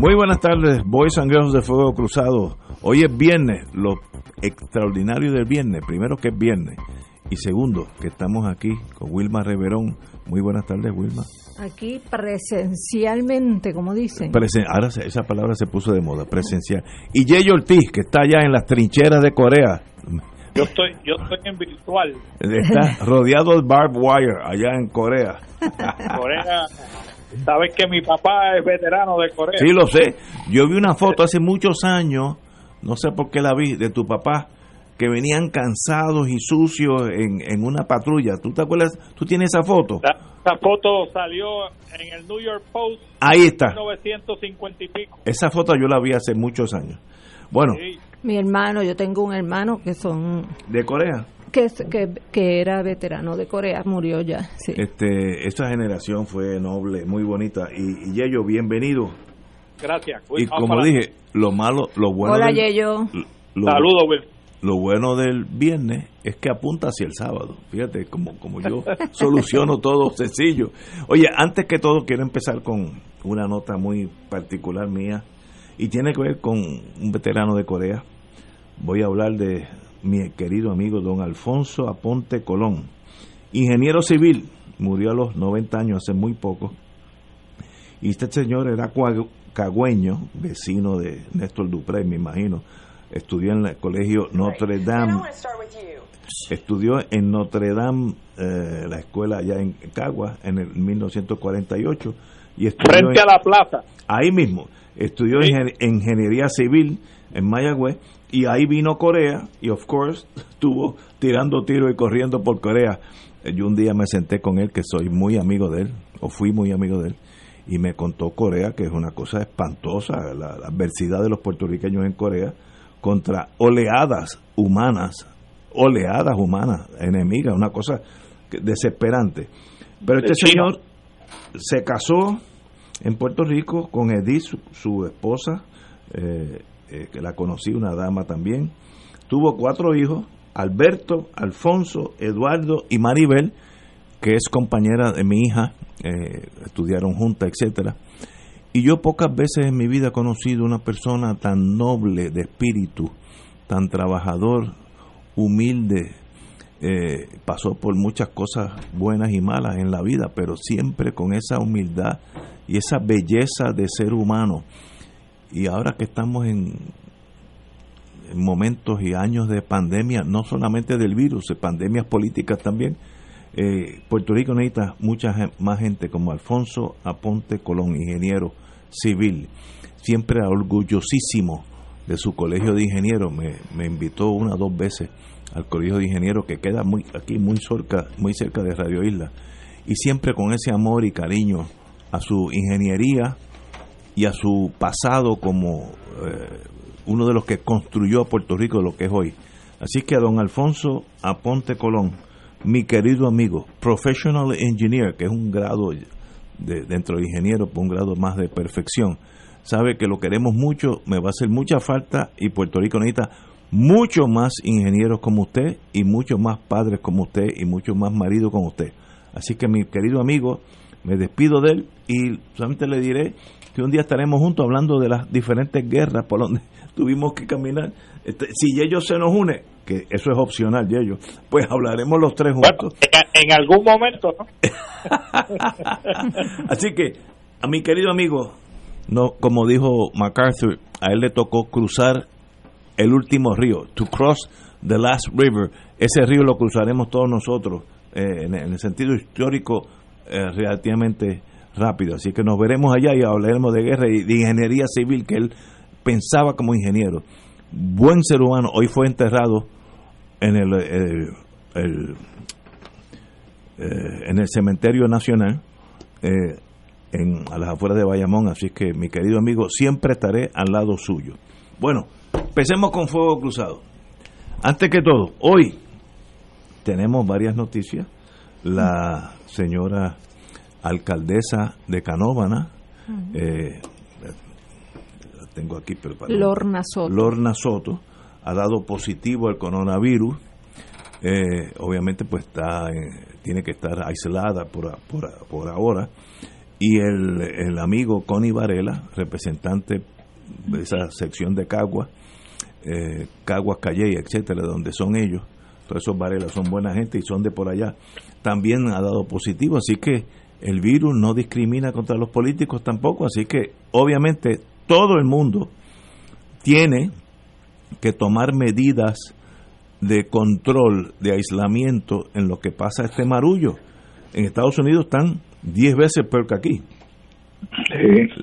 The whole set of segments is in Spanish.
Muy buenas tardes, boys and girls de Fuego Cruzado. Hoy es viernes, lo extraordinario del viernes, primero que es viernes y segundo que estamos aquí con Wilma Reverón. Muy buenas tardes, Wilma. Aquí presencialmente, como dicen. ahora esa palabra se puso de moda, presencial. Y Yeyo Ortiz, que está allá en las trincheras de Corea. Yo estoy, yo estoy en virtual. Está rodeado de barbed wire allá en Corea. Corea Sabes que mi papá es veterano de Corea. Sí, lo sé. Yo vi una foto hace muchos años, no sé por qué la vi, de tu papá, que venían cansados y sucios en, en una patrulla. ¿Tú te acuerdas? ¿Tú tienes esa foto? esa foto salió en el New York Post. Ahí está. 1950 y pico. Esa foto yo la vi hace muchos años. Bueno. Mi hermano, yo tengo un hermano que son... ¿De Corea? Que, que, era veterano de Corea, murió ya. Sí. Este, esta generación fue noble, muy bonita. Y, y Yeyo, bienvenido. Gracias. y como dije, lo malo, lo bueno. Hola, Yeyo. Saludos, Will. Lo bueno del viernes es que apunta hacia el sábado. Fíjate, como, como yo soluciono todo sencillo. Oye, antes que todo, quiero empezar con una nota muy particular mía y tiene que ver con un veterano de Corea. Voy a hablar de mi querido amigo don Alfonso Aponte Colón, ingeniero civil, murió a los 90 años hace muy poco, y este señor era cagüeño, vecino de Néstor Dupré, me imagino, estudió en el colegio Notre Dame, estudió en Notre Dame, eh, la escuela allá en Cagua, en el 1948, y estudió frente a la plaza. Ahí mismo, estudió ingeniería civil en Mayagüez y ahí vino Corea y of course estuvo tirando tiros y corriendo por Corea. Eh, yo un día me senté con él, que soy muy amigo de él, o fui muy amigo de él, y me contó Corea, que es una cosa espantosa, la, adversidad de los puertorriqueños en Corea contra oleadas humanas, oleadas humanas, enemigas, una cosa desesperante. Pero este señor se casó en Puerto Rico con Edith, su, esposa, eh, eh, que la conocí, una dama también. Tuvo cuatro hijos, Alberto, Alfonso, Eduardo y Maribel, que es compañera de mi hija, eh, estudiaron juntas, etcétera. Y yo pocas veces en mi vida he conocido una persona tan noble de espíritu, tan trabajador, humilde, eh, pasó por muchas cosas buenas y malas en la vida, pero siempre con esa humildad y esa belleza de ser humano y ahora que estamos en, momentos y años de pandemia, no solamente del virus, de pandemias políticas también, eh, Puerto Rico necesita mucha más gente como Alfonso Aponte Colón, ingeniero civil, siempre orgullosísimo de su colegio de ingenieros, me, invitó una o dos veces al colegio de ingenieros que queda muy aquí muy cerca, muy cerca de Radio Isla, y siempre con ese amor y cariño a su ingeniería, y a su pasado como eh, uno de los que construyó a Puerto Rico lo que es hoy. Así que a don Alfonso Aponte Colón, mi querido amigo, Professional Engineer, que es un grado de, dentro de ingeniero, un grado más de perfección, sabe que lo queremos mucho, me va a hacer mucha falta y Puerto Rico necesita mucho más ingenieros como usted y muchos más padres como usted y muchos más maridos como usted. Así que mi querido amigo, me despido de él y solamente le diré un día estaremos juntos hablando de las diferentes guerras por donde tuvimos que caminar. Este, si ellos se nos une, que eso es opcional, ellos, pues hablaremos los tres juntos. en, algún momento, Así que, a mi querido amigo, no, como dijo MacArthur, a él le tocó cruzar el último río, to cross the last river. Ese río lo cruzaremos todos nosotros, eh, en, el sentido histórico, eh, relativamente rápido. Así que nos veremos allá y hablaremos de guerra y de ingeniería civil que él pensaba como ingeniero. Buen ser humano, hoy fue enterrado en el, eh, en el cementerio nacional. Eh, en, a las afueras de Bayamón, así que mi querido amigo, siempre estaré al lado suyo. Bueno, empecemos con Fuego Cruzado. Antes que todo, hoy tenemos varias noticias. La señora alcaldesa de Canóvana, eh, la tengo aquí, pero para- Lorna Soto. Lorna Soto ha dado positivo al coronavirus. Eh, obviamente, pues está, eh, tiene que estar aislada por, por, por ahora. Y el, el amigo Connie Varela, representante de esa sección de Caguas, eh, Caguas, Calle, etcétera, donde son ellos, todos esos Varela son buena gente y son de por allá, también ha dado positivo. Así que el virus no discrimina contra los políticos tampoco. Así que, obviamente, todo el mundo tiene que tomar medidas de control, de aislamiento en lo que pasa este marullo. En Estados Unidos están 10 veces peor que aquí.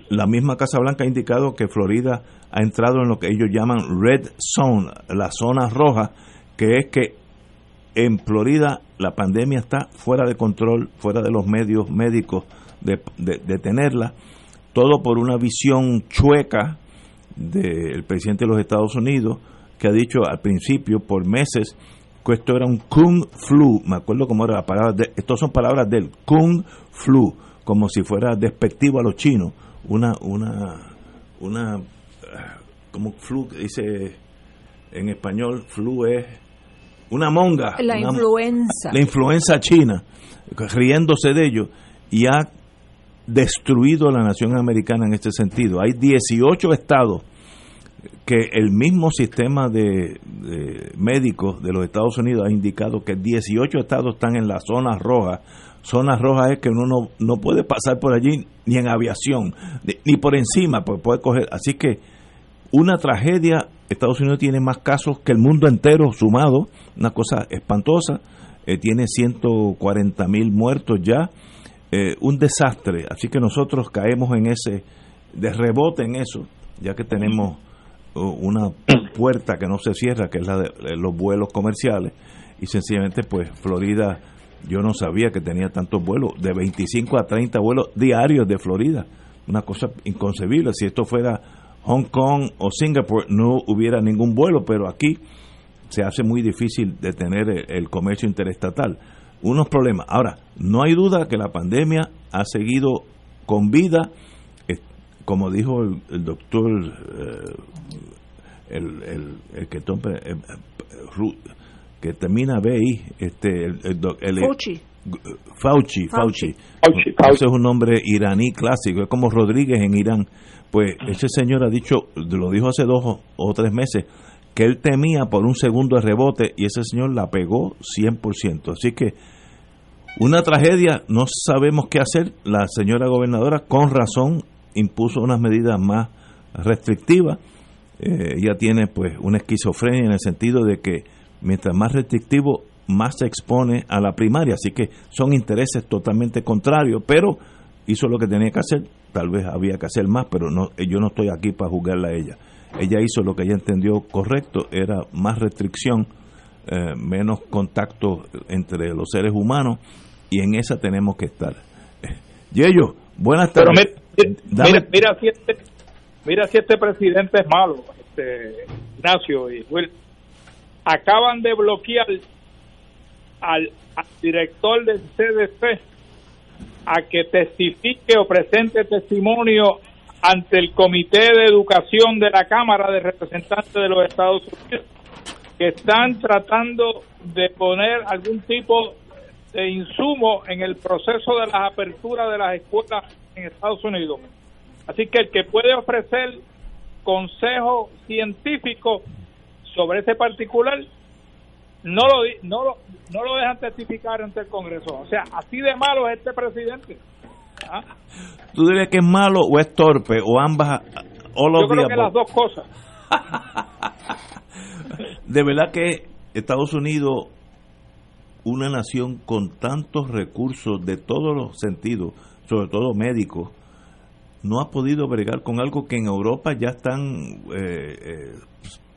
La misma Casa Blanca ha indicado que Florida ha entrado en lo que ellos llaman red zone, la zona roja, que es que en Florida la pandemia está fuera de control, fuera de los medios médicos de, de- tenerla, todo por una visión chueca del presidente de los Estados Unidos, que ha dicho al principio, por meses, que esto era un kung flu, me acuerdo cómo era la palabra, de, estas son palabras del kung flu, como si fuera despectivo a los chinos, una, una, una, ah, como flu, dice en español, flu es una monga. La una- influenza. la influenza china, riéndose de ello, y ha destruido la nación americana en este sentido. Hay 18 estados que el mismo sistema de, de médicos de los Estados Unidos ha indicado que 18 estados están en la zona roja. Zona roja es que uno no, no puede pasar por allí ni en aviación, ni, ni por encima, pues puede coger. Así que una tragedia. Estados Unidos tiene más casos que el mundo entero sumado, una cosa espantosa. Eh, tiene 140 mil muertos ya, eh, un desastre. Así que nosotros caemos en ese, de rebote en eso, ya que tenemos uh, una puerta que no se cierra, que es la de eh, los vuelos comerciales, y sencillamente, pues Florida, yo no sabía que tenía tantos vuelos, de 25 a 30 vuelos diarios de Florida, una cosa inconcebible. Si esto fuera Hong Kong o Singapur, no hubiera ningún vuelo, pero aquí se hace muy difícil detener el, el comercio interestatal. Unos problemas. Ahora, no hay duda que la pandemia ha seguido con vida, como dijo el, el doctor, eh, el, el, el que, tome, eh, que termina BI, este, el, el Fauci. Fauci, Fauci. Fauci. Fauci, es un nombre iraní clásico, es como Rodríguez en Irán. Pues ese señor ha dicho, lo dijo hace dos o- tres meses, que él temía por un segundo de rebote y ese señor la pegó 100%. Así que una tragedia, no sabemos qué hacer. La señora gobernadora, con razón, impuso unas medidas más restrictivas. Eh, ella tiene pues una esquizofrenia en el sentido de que mientras más restrictivo, más se expone a la primaria. Así que son intereses totalmente contrarios, pero hizo lo que tenía que hacer. Tal vez había que hacer más, pero no, yo no estoy aquí para juzgarla a ella. Ella hizo lo que ella entendió correcto, era más restricción, eh, menos contacto entre los seres humanos, y en esa tenemos que estar. Eh, Yello, buenas Pero tardes. mira, mira si este, mira si este presidente es malo, este Ignacio y Will. Acaban de bloquear al, al director del CDC a que testifique o presente testimonio ante el Comité de Educación de la Cámara de Representantes de los Estados Unidos, que están tratando de poner algún tipo de insumo en el proceso de las aperturas de las escuelas en Estados Unidos. Así que el que puede ofrecer consejo científico sobre ese particular no lo no lo no lo dejan testificar ante el Congreso. O sea, así de malo es este presidente. ¿Ah? ¿Tú dirías que es malo o es torpe o ambas? all Yo of the creo que above? las dos cosas. De verdad que Estados Unidos, una nación con tantos recursos de todos los sentidos, sobre todo médicos, no ha podido bregar con algo que en Europa ya están, eh, eh,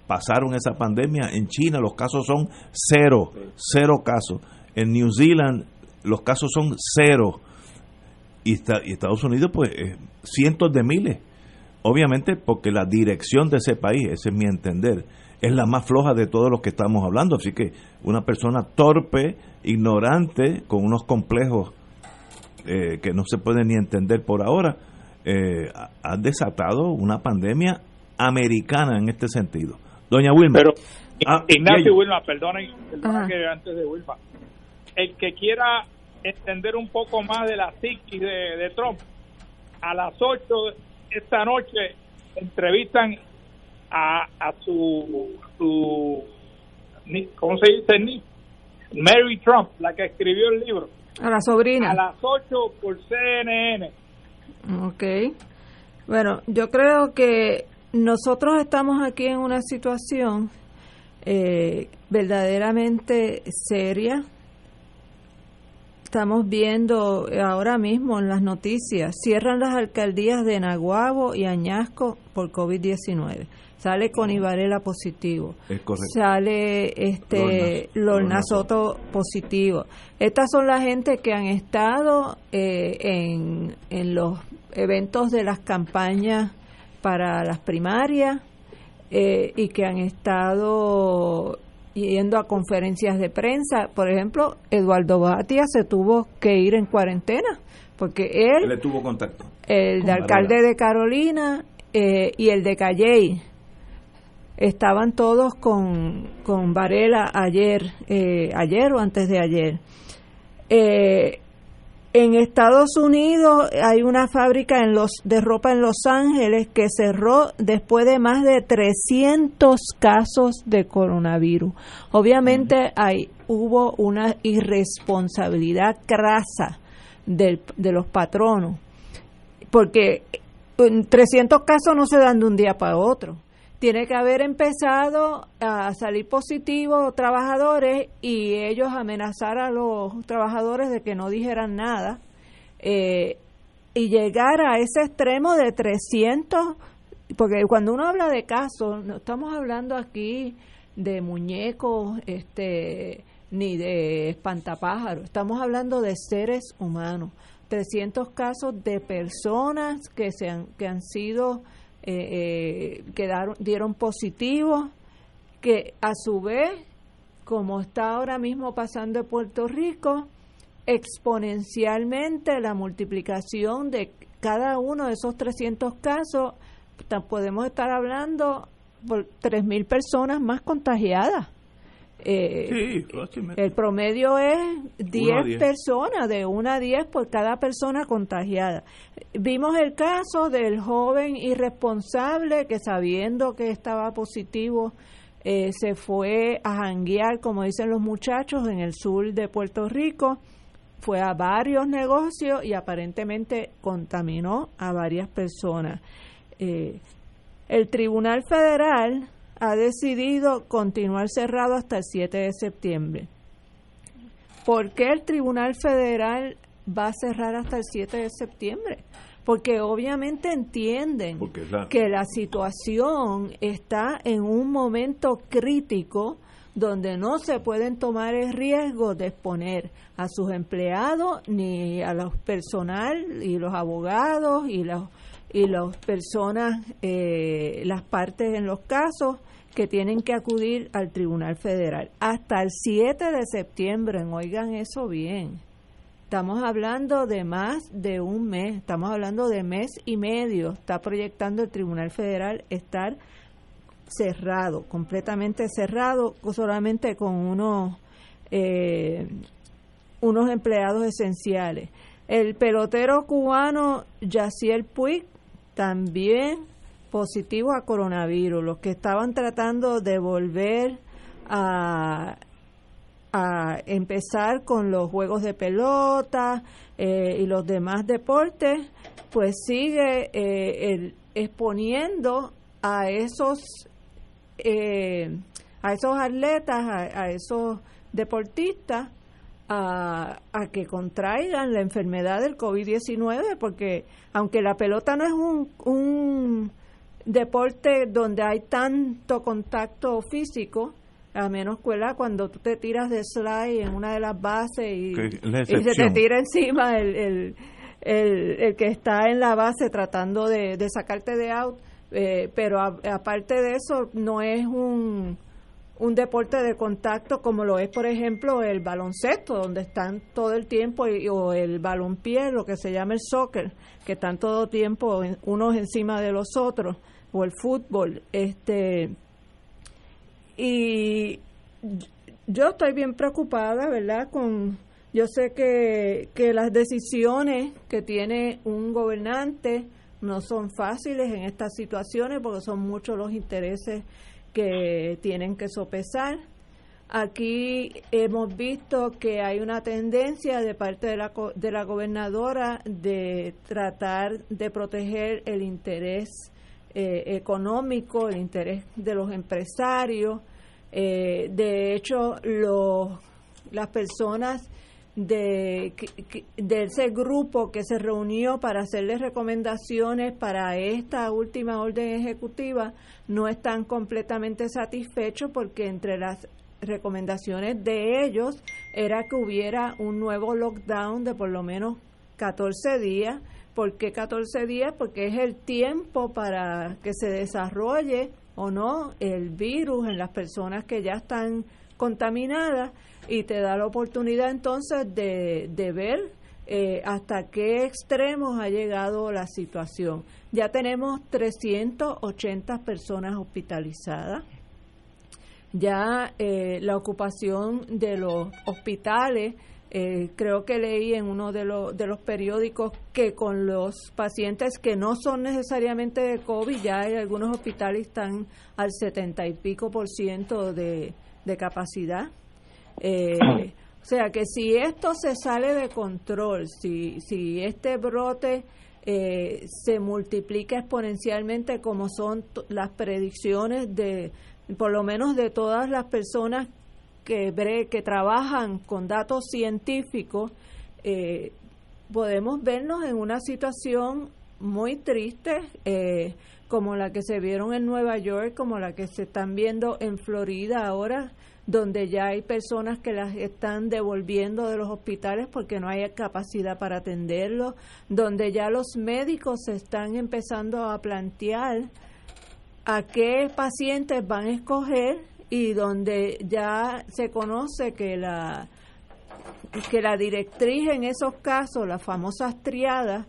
pasaron esa pandemia. En China los casos son cero, cero casos. En New Zealand los casos son cero. y, Estados Unidos pues eh, cientos de miles. Obviamente porque la dirección de ese país, ese es mi entender, es la más floja de todos los que estamos hablando. Así que una persona torpe, ignorante, con unos complejos eh, que no se pueden ni entender por ahora, eh, ha desatado una pandemia americana en este sentido. Doña Wilma. Pero, ah, Ignacio Wilma, perdonen, que antes de Wilma. El que quiera entender un poco más de la psiquis de, Trump, a las 8 esta noche entrevistan a, a su, su, ¿cómo se dice? Mary Trump, la que escribió el libro. A la sobrina. A las 8 por CNN. Ok. Bueno, yo creo que nosotros estamos aquí en una situación eh, verdaderamente seria. Estamos viendo ahora mismo en las noticias, cierran las alcaldías de Naguabo y Añasco por COVID-19. Sale con Ibarela positivo. Sale este Lorna Soto positivo. Estas son la gente que han estado eh, en, en los eventos de las campañas para las primarias eh, y que han estado yendo a conferencias de prensa. Por ejemplo, Eduardo Batia se tuvo que ir en cuarentena porque él... le tuvo contacto. El de alcalde de Carolina eh, y el de Calley estaban todos con, con Varela ayer, eh, ayer o antes de ayer. Eh, en Estados Unidos hay una fábrica en los, de ropa en Los Ángeles que cerró después de más de 300 casos de coronavirus. Obviamente hay, hubo una irresponsabilidad crasa del, de los patronos, porque 300 casos no se dan de un día para otro tiene que haber empezado a salir positivos trabajadores y ellos amenazar a los trabajadores de que no dijeran nada eh, y llegar a ese extremo de 300, porque cuando uno habla de casos, no estamos hablando aquí de muñecos, este ni de espantapájaros, estamos hablando de seres humanos. 300 casos de personas que, se han, que han sido eh, eh, quedaron, dieron positivo, que a su vez, como está ahora mismo pasando en Puerto Rico, exponencialmente la multiplicación de cada uno de esos 300 casos, podemos estar hablando por 3.000 personas más contagiadas. Eh, el promedio es 10 personas, de 1 a 10 por cada persona contagiada. Vimos el caso del joven irresponsable que sabiendo que estaba positivo eh, se fue a janguear, como dicen los muchachos, en el sur de Puerto Rico, fue a varios negocios y aparentemente contaminó a varias personas. Eh, el Tribunal Federal ha decidido continuar cerrado hasta el 7 de septiembre. ¿Por qué el Tribunal Federal va a cerrar hasta el 7 de septiembre? Porque obviamente entienden que la situación está en un momento crítico donde no se pueden tomar el riesgo de exponer a sus empleados ni a los personal y los abogados y los y las personas, eh, las partes en los casos que tienen que acudir al Tribunal Federal. Hasta el 7 de septiembre, oigan eso bien. Estamos hablando de más de un mes, estamos hablando de mes y medio. Está proyectando el Tribunal Federal estar cerrado, completamente cerrado, solamente con unos, eh, unos empleados esenciales. El pelotero cubano Yaciel Puig también positivos a coronavirus, los que estaban tratando de volver a, a empezar con los juegos de pelota eh, y los demás deportes, pues sigue eh, exponiendo a esos eh, a esos atletas, a, esos deportistas a, a, que contraigan la enfermedad del COVID-19, porque aunque la pelota no es un, un deporte donde hay tanto contacto físico, a menos cuela cuando tú te tiras de slide en una de las bases y, se te tira encima el, el, que está en la base tratando de, sacarte de out, eh, pero aparte de eso no es un, un deporte de contacto como lo es, por ejemplo, el baloncesto, donde están todo el tiempo, o el balonpié, lo que se llama el soccer, que están todo el tiempo unos encima de los otros, o el fútbol. este Y yo estoy bien preocupada, ¿verdad? Con yo sé que, que las decisiones que tiene un gobernante no son fáciles en estas situaciones porque son muchos los intereses que tienen que sopesar. Aquí hemos visto que hay una tendencia de parte de la, de la gobernadora de tratar de proteger el interés eh, económico, el interés de los empresarios. Eh, de hecho, los, las personas de, de ese grupo que se reunió para hacerles recomendaciones para esta última orden ejecutiva no están completamente satisfechos porque entre las recomendaciones de ellos era que hubiera un nuevo lockdown de por lo menos 14 días. ¿Por qué 14 días? Porque es el tiempo para que se desarrolle o no el virus en las personas que ya están contaminadas y te da la oportunidad entonces de, de ver eh, hasta qué extremos ha llegado la situación. Ya tenemos 380 personas hospitalizadas. Ya eh, la ocupación de los hospitales, eh, creo que leí en uno de, los de los periódicos que con los pacientes que no son necesariamente de COVID, ya hay algunos hospitales están al 70 y pico por ciento de, de capacidad. Eh, o sea que si esto se sale de control, si, si este brote eh, se multiplica exponencialmente como son las predicciones de, por lo menos de todas las personas que, que trabajan con datos científicos, eh, podemos vernos en una situación muy triste, eh, como la que se vieron en Nueva York, como la que se están viendo en Florida ahora, donde ya hay personas que las están devolviendo de los hospitales porque no hay capacidad para atenderlos, donde ya los médicos se están empezando a plantear a qué pacientes van a escoger y donde ya se conoce que la que la directriz en esos casos, las famosas triadas,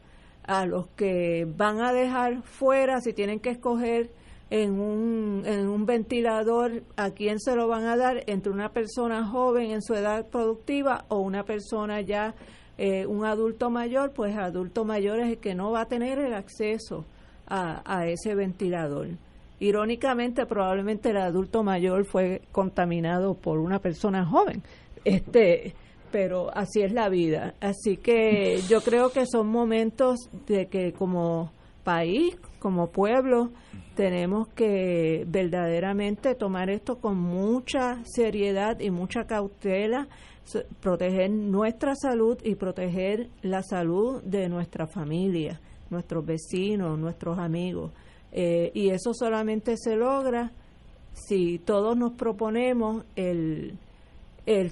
a los que van a dejar fuera si tienen que escoger en un, en un ventilador, ¿a quién se lo van a dar? Entre una persona joven en su edad productiva o una persona ya, eh, un adulto mayor, pues adulto mayor es el que no va a tener el acceso a, a ese ventilador. Irónicamente, probablemente el adulto mayor fue contaminado por una persona joven. Este, pero así es la vida. Así que yo creo que son momentos de que como país, como pueblo, tenemos que verdaderamente tomar esto con mucha seriedad y mucha cautela, proteger nuestra salud y proteger la salud de nuestra familia, nuestros vecinos, nuestros amigos. Eh, y eso solamente se logra si todos nos proponemos el,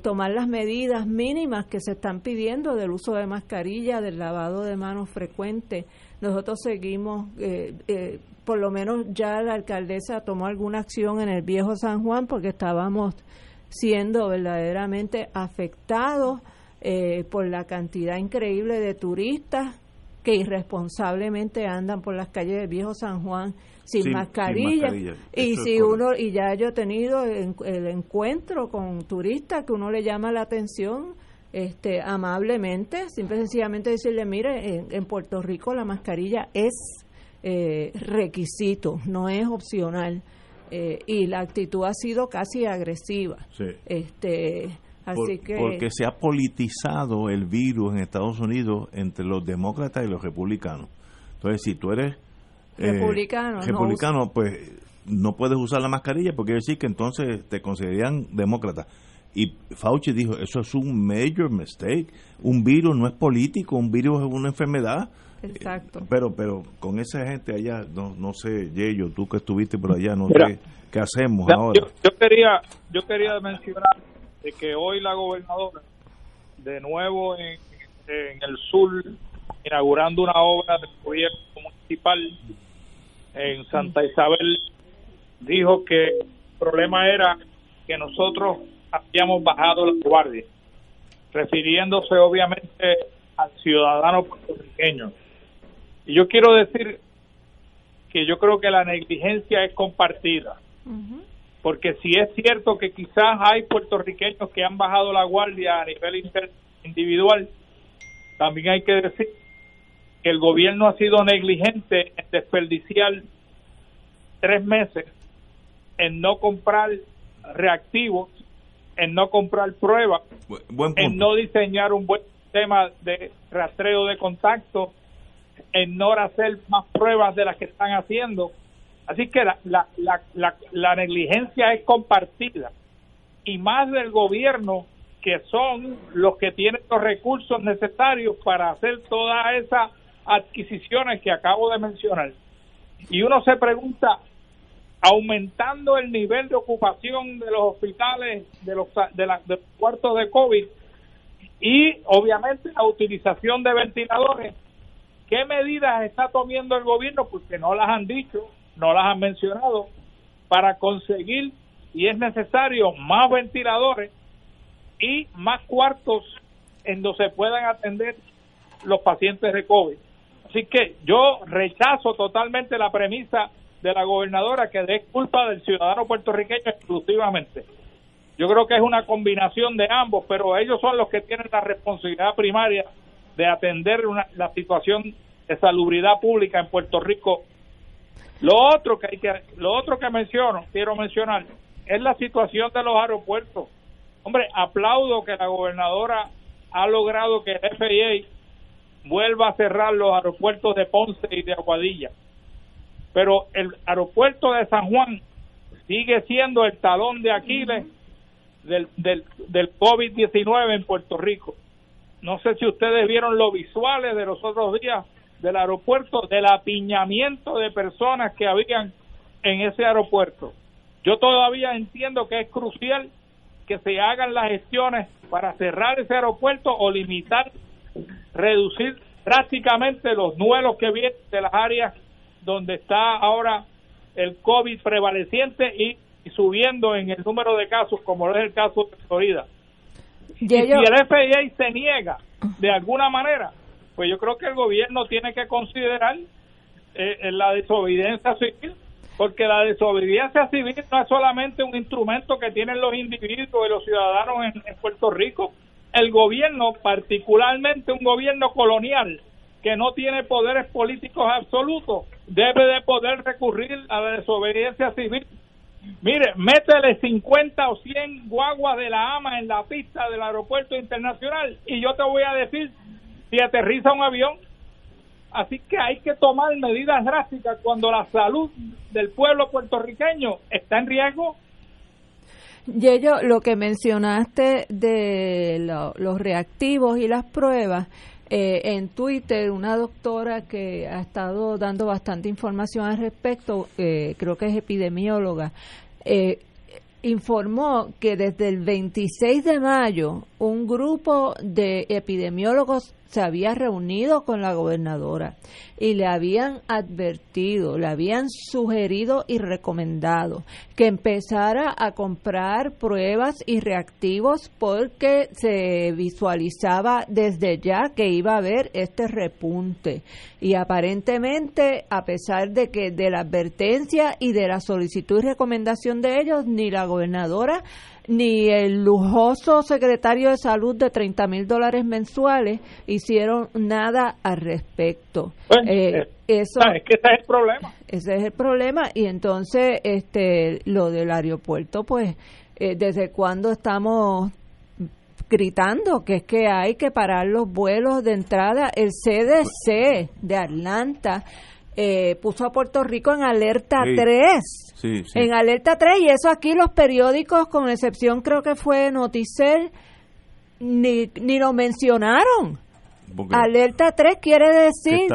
tomar las medidas mínimas que se están pidiendo del uso de mascarilla, del lavado de manos frecuente. Nosotros seguimos eh, eh, por lo menos ya la alcaldesa tomó alguna acción en el viejo San Juan porque estábamos siendo verdaderamente afectados eh, por la cantidad increíble de turistas que irresponsablemente andan por las calles del viejo San Juan sin, mascarilla. Y si uno, y ya yo he tenido el, encuentro con turistas que uno le llama la atención este amablemente, simple sencillamente decirle, mire, en Puerto Rico la mascarilla es eh, requisito, no es opcional. Eh, y la actitud ha sido casi agresiva. Este, así que porque se ha politizado el virus en Estados Unidos entre los demócratas y los republicanos. Entonces, si tú eres eh, republicano, republicano pues no puedes usar la mascarilla porque quiere decir que entonces te considerarían demócrata. Y Fauci dijo, eso es un major mistake. Un virus no es político, un virus es una enfermedad Exacto. pero pero con esa gente allá, no, no sé, Yello, tú que estuviste por allá, no sé qué hacemos ahora. Yo, quería yo quería mencionar de que hoy la gobernadora, de nuevo en, el sur inaugurando una obra del gobierno municipal en Santa Isabel, dijo que el problema era que nosotros habíamos bajado la guardia, refiriéndose obviamente al ciudadano puertorriqueño. Y yo quiero decir que yo creo que la negligencia es compartida. Porque si es cierto que quizás hay puertorriqueños que han bajado la guardia a nivel individual, también hay que decir que el gobierno ha sido negligente en desperdiciar tres meses en no comprar reactivos, en no comprar pruebas, en no diseñar un buen sistema de rastreo de contacto, en no hacer más pruebas de las que están haciendo. Así que la, la, la, la, negligencia es compartida y más del gobierno que son los que tienen los recursos necesarios para hacer todas esas adquisiciones que acabo de mencionar. Y uno se pregunta, aumentando el nivel de ocupación de los hospitales, de los, de, la, de los cuartos de COVID y obviamente la utilización de ventiladores, ¿Qué medidas está tomando el gobierno? Porque no las han dicho, no las han mencionado, para conseguir, y es necesario, más ventiladores y más cuartos en donde se puedan atender los pacientes de COVID. Así que yo rechazo totalmente la premisa de la gobernadora que dé culpa del ciudadano puertorriqueño exclusivamente. Yo creo que es una combinación de ambos, pero ellos son los que tienen la responsabilidad primaria de atender la situación de salubridad pública en Puerto Rico. Lo otro que hay que lo otro que menciono, quiero mencionar, es la situación de los aeropuertos. Hombre, aplaudo que la gobernadora ha logrado que el FAA vuelva a cerrar los aeropuertos de Ponce y de Aguadilla. Pero el aeropuerto de San Juan sigue siendo el talón de Aquiles del, del, del COVID-19 en Puerto Rico. No sé si ustedes vieron los visuales de los otros días del aeropuerto, del apiñamiento de personas que habían en ese aeropuerto. Yo todavía entiendo que es crucial que se hagan las gestiones para cerrar ese aeropuerto o limitar, reducir drásticamente los nuelos que vienen de las áreas donde está ahora el COVID prevaleciente y, subiendo en el número de casos, como es el caso de Florida. Y si el FIA se niega de alguna manera, pues yo creo que el gobierno tiene que considerar eh, la desobediencia civil, porque la desobediencia civil no es solamente un instrumento que tienen los individuos y los ciudadanos en, Puerto Rico, el gobierno, particularmente un gobierno colonial que no tiene poderes políticos absolutos, debe de poder recurrir a la desobediencia civil. Mire, métele 50 o 100 guaguas de la AMA en la pista del aeropuerto internacional y yo te voy a decir si aterriza un avión. Así que hay que tomar medidas drásticas cuando la salud del pueblo puertorriqueño está en riesgo. Yello, lo que mencionaste de los reactivos y las pruebas, eh, en Twitter una doctora que ha estado dando bastante información al respecto, eh, creo que es epidemióloga, eh, informó que desde el 26 de mayo un grupo de epidemiólogos se había reunido con la gobernadora y le habían advertido, le habían sugerido y recomendado que empezara a comprar pruebas y reactivos porque se visualizaba desde ya que iba a haber este repunte. Y aparentemente a pesar de que de la advertencia y de la solicitud y recomendación de ellos ni la gobernadora ni el lujoso secretario de salud de 30 mil dólares mensuales hicieron nada al respecto. Eh, eh, eso, es que ese es el problema. Ese es el problema y entonces este lo del aeropuerto, pues, eh, ¿desde cuándo estamos gritando que es que hay que parar los vuelos de entrada? El CDC de Atlanta eh, puso a Puerto Rico en alerta 3. En alerta 3 y eso aquí los periódicos, con excepción creo que fue Noticel, ni, ni lo mencionaron. alerta 3 quiere decir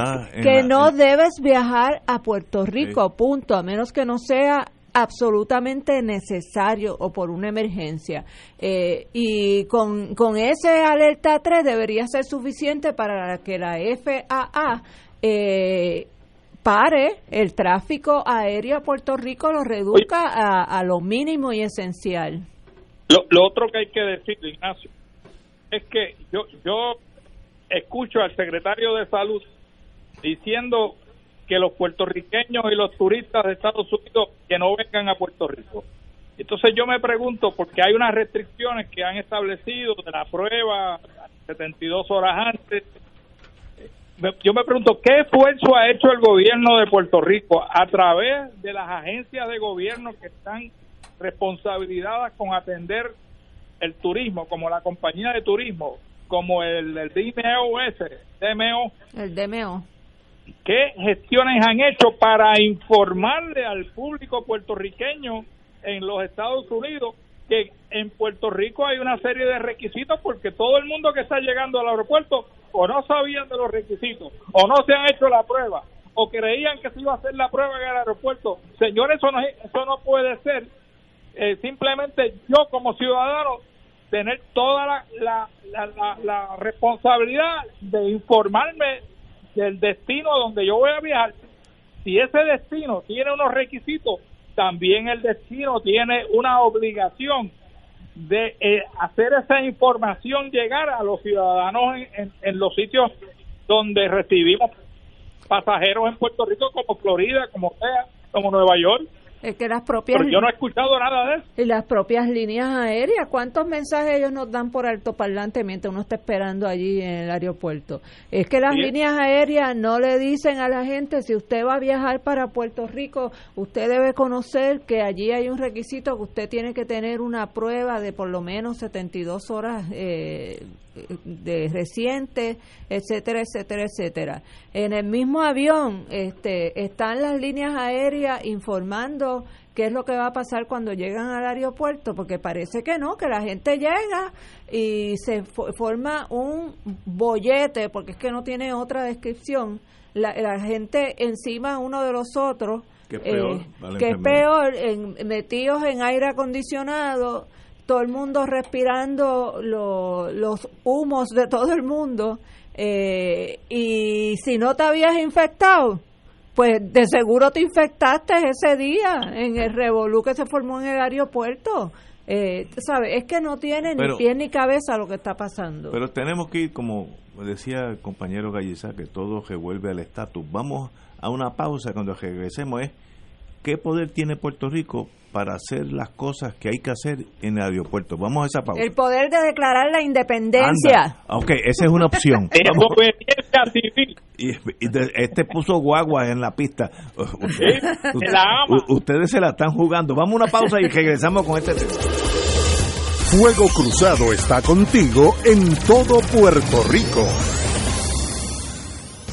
que, no debes viajar a Puerto Rico, punto, a menos que no sea absolutamente necesario o por una emergencia. Eh, y con, con ese alerta 3 debería ser suficiente para que la FAA eh, pare el tráfico aéreo a Puerto Rico, lo reduzca a, a lo mínimo y esencial. Lo, lo otro que hay que decir, Ignacio, es que yo, yo escucho al secretario de Salud diciendo que los puertorriqueños y los turistas de Estados Unidos que no vengan a Puerto Rico. Entonces yo me pregunto, porque hay unas restricciones que han establecido de la prueba 72 horas antes, yo me pregunto, ¿qué esfuerzo ha hecho el gobierno de Puerto Rico a través de las agencias de gobierno que están responsabilizadas con atender el turismo, como la compañía de turismo, como el, el DMO DMO? El DMO. ¿Qué gestiones han hecho para informarle al público puertorriqueño en los Estados Unidos que en Puerto Rico hay una serie de requisitos porque todo el mundo que está llegando al aeropuerto o no sabían de los requisitos o no se han hecho la prueba o creían que se iba a hacer la prueba en el aeropuerto. Señores, eso no, eso no puede ser. Eh, simplemente yo como ciudadano tener toda la, la, la, la responsabilidad de informarme del destino donde yo voy a viajar. Si ese destino tiene unos requisitos, también el destino tiene una obligación de eh, hacer esa información llegar a los ciudadanos en, en, los sitios donde recibimos pasajeros en Puerto Rico como Florida, como sea, como Nueva York. Es que las propias Pero yo no he escuchado nada de eso. Y las propias líneas aéreas, ¿cuántos mensajes ellos nos dan por altoparlante mientras uno está esperando allí en el aeropuerto? Es que las líneas aéreas no le dicen a la gente si usted va a viajar para Puerto Rico, usted debe conocer que allí hay un requisito que usted tiene que tener una prueba de por lo menos 72 horas eh, de reciente, etcétera, etcétera, etcétera. En el mismo avión este, están las líneas aéreas informando qué es lo que va a pasar cuando llegan al aeropuerto, porque parece que no, que la gente llega y se forma un bollete, porque es que no tiene otra descripción, la, la gente encima uno de los otros, que es peor, eh, que es peor en, metidos en aire acondicionado, todo el mundo respirando los humos de todo el mundo eh, y si no te habías infectado pues de seguro te infectaste ese día en el revolú que se formó en el aeropuerto eh, ¿sabes? Es que no tiene ni pie ni cabeza lo que está pasando. Pero tenemos que ir, como decía el compañero Galliza, que todo revuelve al estatus. Vamos a una pausa cuando regresemos. Es ¿Qué poder tiene Puerto Rico para hacer las cosas que hay que hacer en el aeropuerto. Vamos a esa pausa. El poder de declarar la independencia. Ok, esa es una opción. y, este puso guagua en la pista. Ustedes, se la están jugando. Vamos a una pausa y regresamos con este tema. Fuego Cruzado está contigo en todo Puerto Rico.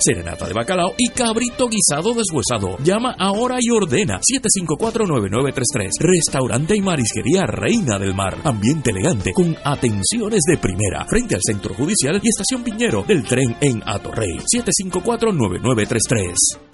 serenata de bacalao y cabrito guisado deshuesado. Llama ahora y ordena 754-9933. Restaurante y marisquería Reina del Mar. Ambiente elegante con atenciones de primera. Frente al Centro Judicial y Estación Piñero del tren en Atorrey. 754-9933.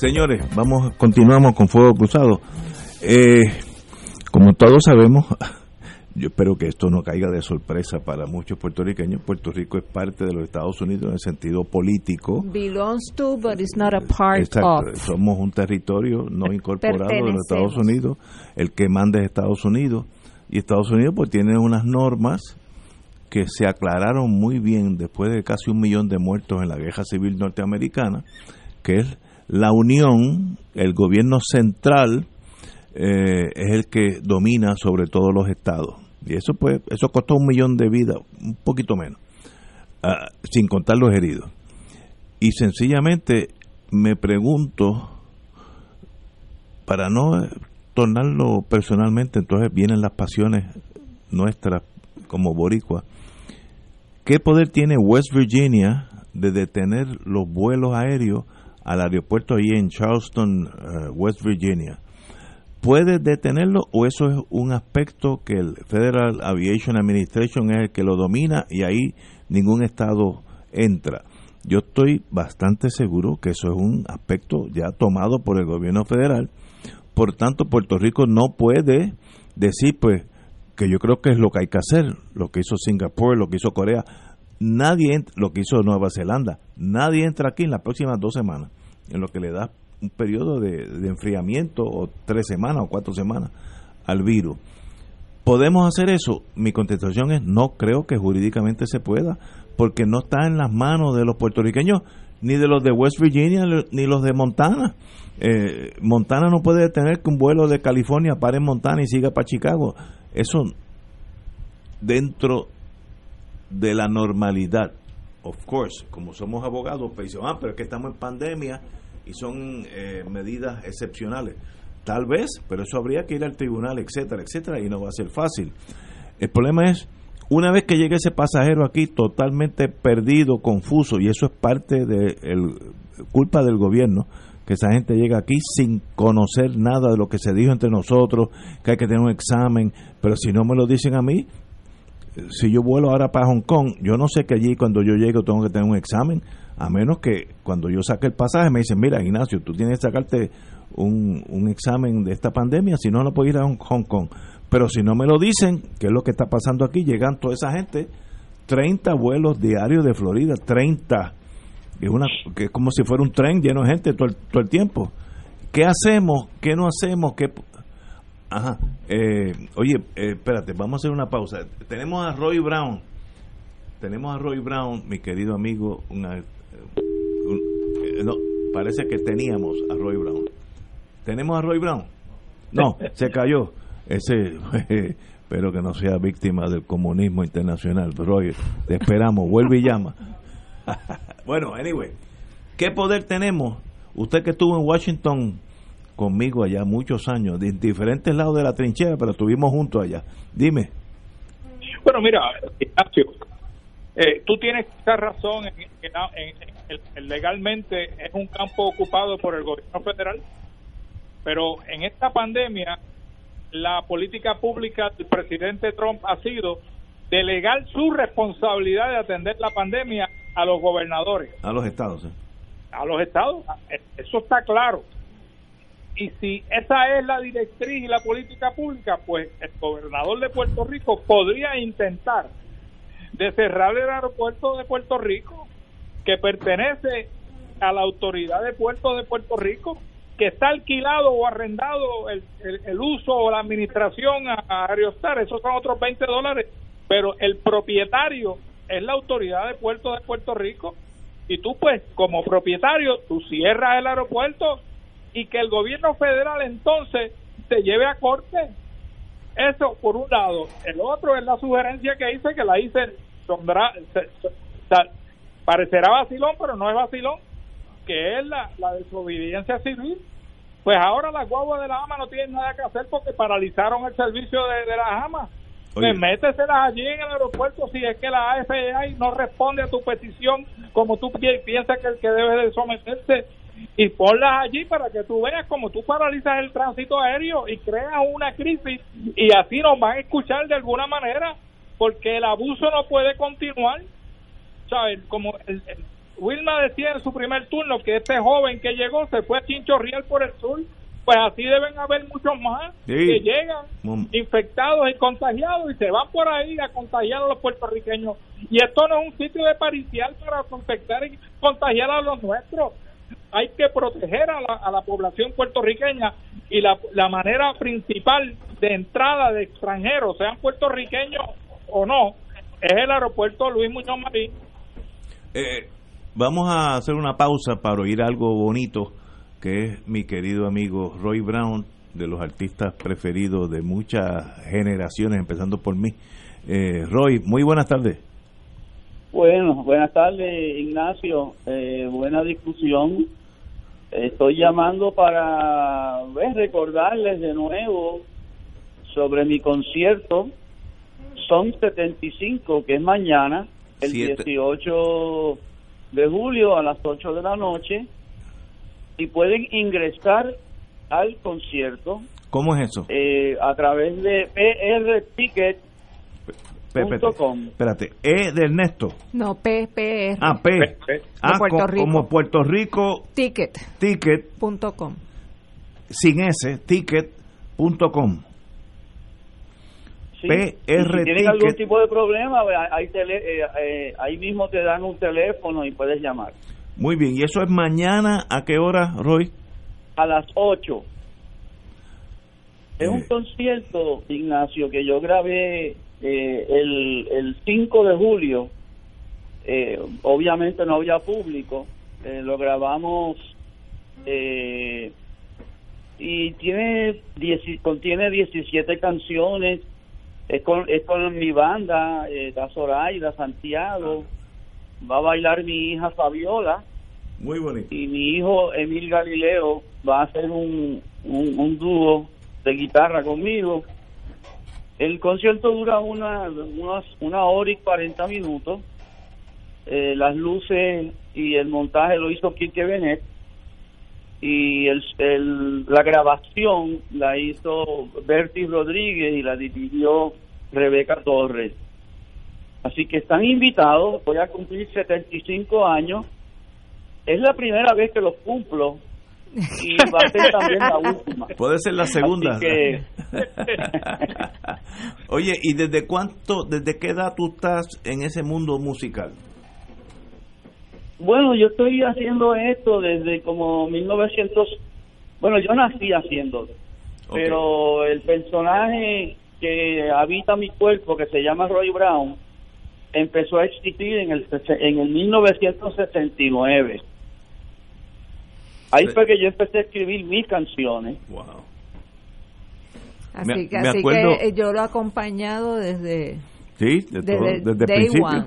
Señores, vamos, continuamos con Fuego Cruzado. Eh, como todos sabemos, yo espero que esto no caiga de sorpresa para muchos puertorriqueños. Puerto Rico es parte de los Estados Unidos en el sentido político. Belongs to, but it's not a part Exacto. Somos un territorio no incorporado de los Estados Unidos. El que manda es Estados Unidos. Y Estados Unidos pues tiene unas normas que se aclararon muy bien después de casi un millón de muertos en la guerra civil norteamericana, que es la unión, el gobierno central eh, es el que domina sobre todos los estados. Y eso pues, eso costó un millón de vidas, un poquito menos, ah, sin contar los heridos. Y sencillamente me pregunto, para no tornarlo personalmente, entonces vienen las pasiones nuestras como boricua, ¿qué poder tiene West Virginia de detener los vuelos aéreos al aeropuerto ahí en Charleston, eh, West Virginia. ¿Puede detenerlo o eso es un aspecto que el Federal Aviation Administration es el que lo domina y ahí ningún estado entra? Yo estoy bastante seguro que eso es un aspecto ya tomado por el gobierno federal. Por tanto, Puerto Rico no puede decir, pues, que yo creo que es lo que hay que hacer, lo que hizo Singapur, lo que hizo Corea nadie, lo que hizo Nueva Zelanda, nadie entra aquí en las próximas dos semanas, en lo que le da un periodo de, enfriamiento o tres semanas o cuatro semanas al virus. ¿Podemos hacer eso? Mi contestación es no creo que jurídicamente se pueda, porque no está en las manos de los puertorriqueños, ni de los de West Virginia, ni los de Montana. Eh, Montana no puede detener que un vuelo de California pare en Montana y siga para Chicago. Eso dentro de la normalidad. Of course, como somos abogados, ah, pero es que estamos en pandemia y son eh, medidas excepcionales. Tal vez, pero eso habría que ir al tribunal, etcétera, etcétera, y no va a ser fácil. El problema es, una vez que llegue ese pasajero aquí totalmente perdido, confuso, y eso es parte de el, culpa del gobierno, que esa gente llega aquí sin conocer nada de lo que se dijo entre nosotros, que hay que tener un examen, pero si no me lo dicen a mí, si yo vuelo ahora para Hong Kong, yo no sé que allí cuando yo llego tengo que tener un examen, a menos que cuando yo saque el pasaje me dicen, mira Ignacio, tú tienes que sacarte un, un examen de esta pandemia, si no, no puedo ir a Hong Kong. Pero si no me lo dicen, ¿qué es lo que está pasando aquí? Llegan toda esa gente, 30 vuelos diarios de Florida, 30. Es, una, que es como si fuera un tren lleno de gente todo el, tiempo. ¿Qué hacemos? ¿Qué no hacemos? ¿Qué, Ajá. Eh, oye, eh, espérate, vamos a hacer una pausa. Tenemos a Roy Brown. Tenemos a Roy Brown, mi querido amigo. Eh, no, parece que teníamos a Roy Brown. ¿Tenemos a Roy Brown? No, se cayó. Ese, espero que no sea víctima del comunismo internacional. Roy, te esperamos. Vuelve y llama. bueno, anyway, ¿qué poder tenemos? Usted que estuvo en Washington conmigo allá muchos años, de diferentes lados de la trinchera, pero estuvimos juntos allá. Dime. Bueno, mira, Ignacio, eh, tú tienes esa razón en, en, legalmente es un campo ocupado por el gobierno federal, pero en esta pandemia la política pública del presidente Trump ha sido delegar su responsabilidad de atender la pandemia a los gobernadores. A los estados. A los estados, eso está claro. Y si esa es la directriz y la política pública, pues el gobernador de Puerto Rico podría intentar de cerrar el aeropuerto de Puerto Rico, que pertenece a la autoridad de puertos de Puerto Rico, que está alquilado o arrendado el, el, uso o la administración a, a Aerostar, esos son otros 20 dólares, pero el propietario es la autoridad de puertos de Puerto Rico y tú pues como propietario tú cierras el aeropuerto y que el gobierno federal entonces se lleve a corte eso por un lado. El otro es la sugerencia que hice, que la hice, parecerá vacilón, pero no es vacilón, que es la, la desobediencia civil. Pues ahora las guaguas de la AMA no tienen nada que hacer porque paralizaron el servicio de, de las AMA. Pues méteselas allí en el aeropuerto si es que la AFA no responde a tu petición como tú piensas que el que debe de someterse y ponlas allí para que tú veas como tú paralizas el tránsito aéreo y creas una crisis y así nos van a escuchar de alguna manera porque el abuso no puede continuar. Sabes como Wilma decía en su primer turno que este joven que llegó se fue a Chinchorrial por el sur pues así deben haber muchos más que llegan infectados y contagiados y se van por ahí a contagiar a los puertorriqueños. Y esto no es un sitio de paricial para infectar y contagiar a los nuestros hay que proteger a la, a la población puertorriqueña y la, la manera principal de entrada de extranjeros, sean puertorriqueños o no, es el aeropuerto Luis Muñoz Marín. Eh, vamos a hacer una pausa para oír algo bonito que es mi querido amigo Roy Brown, de los artistas preferidos de muchas generaciones, empezando por mí. Eh, Roy, muy buenas tardes. Bueno, buenas tardes, Ignacio. Eh, buena discusión. Estoy llamando para recordarles de nuevo sobre mi concierto. Son 75, que es mañana, el 18 de julio a las 8 de la noche. Y pueden ingresar al concierto. ¿Cómo es eso? Eh, a través de PR Ticket Espérate, E de Ernesto. No, P, P, Ah, P. Ah, Puerto Rico. como Puerto Rico. Ticket. Ticket.com. Sin S, ticket.com. Sí. PR si tienen algún tipo de problema, ahí, eh, eh, ahí mismo te dan un teléfono y puedes llamar. Muy bien, ¿y eso es mañana a qué hora, Roy? A las 8. Es un eh. concierto, Ignacio, que yo grabé eh, el, el 5 de julio, eh, obviamente no había público, eh, lo grabamos y tiene contiene 17 canciones, es con, es con mi banda, eh, da Zoraida, Santiago, va a bailar mi hija Fabiola. Muy bonito. Y mi hijo Emil Galileo va a hacer un, un, un dúo de guitarra conmigo el concierto dura una, una, hora y 40 minutos. Eh, las luces y el montaje lo hizo Kike Benet y el, la grabación la hizo Bertie Rodríguez y la dirigió Rebeca Torres. Así que están invitados, voy a cumplir 75 años. Es la primera vez que los cumplo y va a ser también la última. Puede ser la segunda. Oye, ¿y desde cuánto, desde qué edad tú estás en ese mundo musical? Bueno, yo estoy haciendo esto desde como 1900. Bueno, yo nací haciendo, pero el personaje que habita mi cuerpo, que se llama Roy Brown, empezó a existir en el en el 1969 Ahí fue que yo empecé a escribir mis canciones. Wow. Así, que, así que eh, yo lo he acompañado desde... Sí, desde, el principio.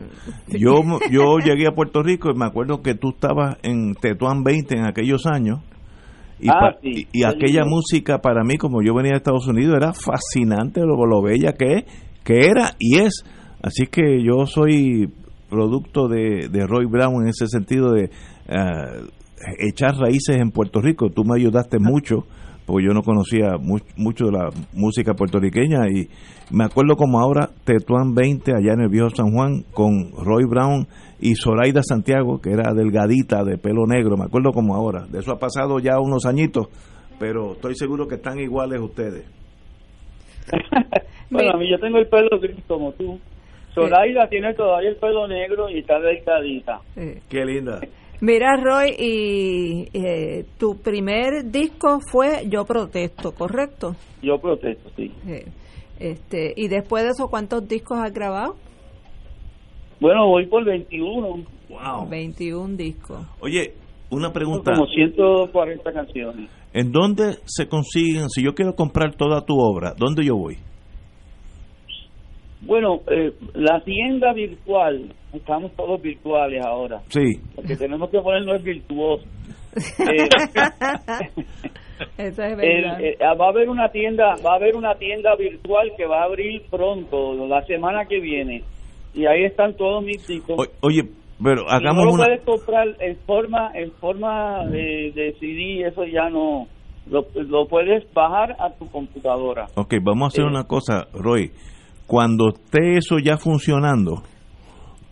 Yo, yo llegué a Puerto Rico y me acuerdo que tú estabas en Tetuán 20 en aquellos años. Y, ah, y, aquella música para mí, como yo venía de Estados Unidos, era fascinante lo, lo bella que, que era y es. Así que yo soy producto de, de Roy Brown en ese sentido de uh, echar raíces en Puerto Rico. Tú me ayudaste mucho, porque yo no conocía mucho de la música puertorriqueña y me acuerdo como ahora Tetuán 20 allá en el viejo San Juan con Roy Brown y Zoraida Santiago, que era delgadita de pelo negro, me acuerdo como ahora. De eso ha pasado ya unos añitos, pero estoy seguro que están iguales ustedes. bueno, a mí yo tengo el pelo gris como tú. Zoraida tiene todavía el pelo negro y está delgadita. Qué linda. Mira, Roy, y eh, tu primer disco fue Yo Protesto, ¿correcto? Yo Protesto, sí. este, ¿Y después de eso, cuántos discos has grabado? Bueno, voy por 21. Wow. 21 discos. Oye, una pregunta. Como 140 canciones. ¿En dónde se consiguen, si yo quiero comprar toda tu obra, dónde yo voy? Bueno, eh, la tienda virtual, estamos todos virtuales ahora. Sí. Porque tenemos que ponernos virtuosos. Eh, Eso es verdad. el- eh, va a haber una tienda, va a haber una tienda virtual que va a abrir pronto, la semana que viene. Y ahí están todos mis discos. O- Oye, pero Y no hagamos lo una... puedes comprar en forma en forma de, de CD, eso ya no lo, lo puedes bajar a tu computadora. Ok, vamos a hacer Eh. una cosa, Roy. Cuando esté eso ya funcionando,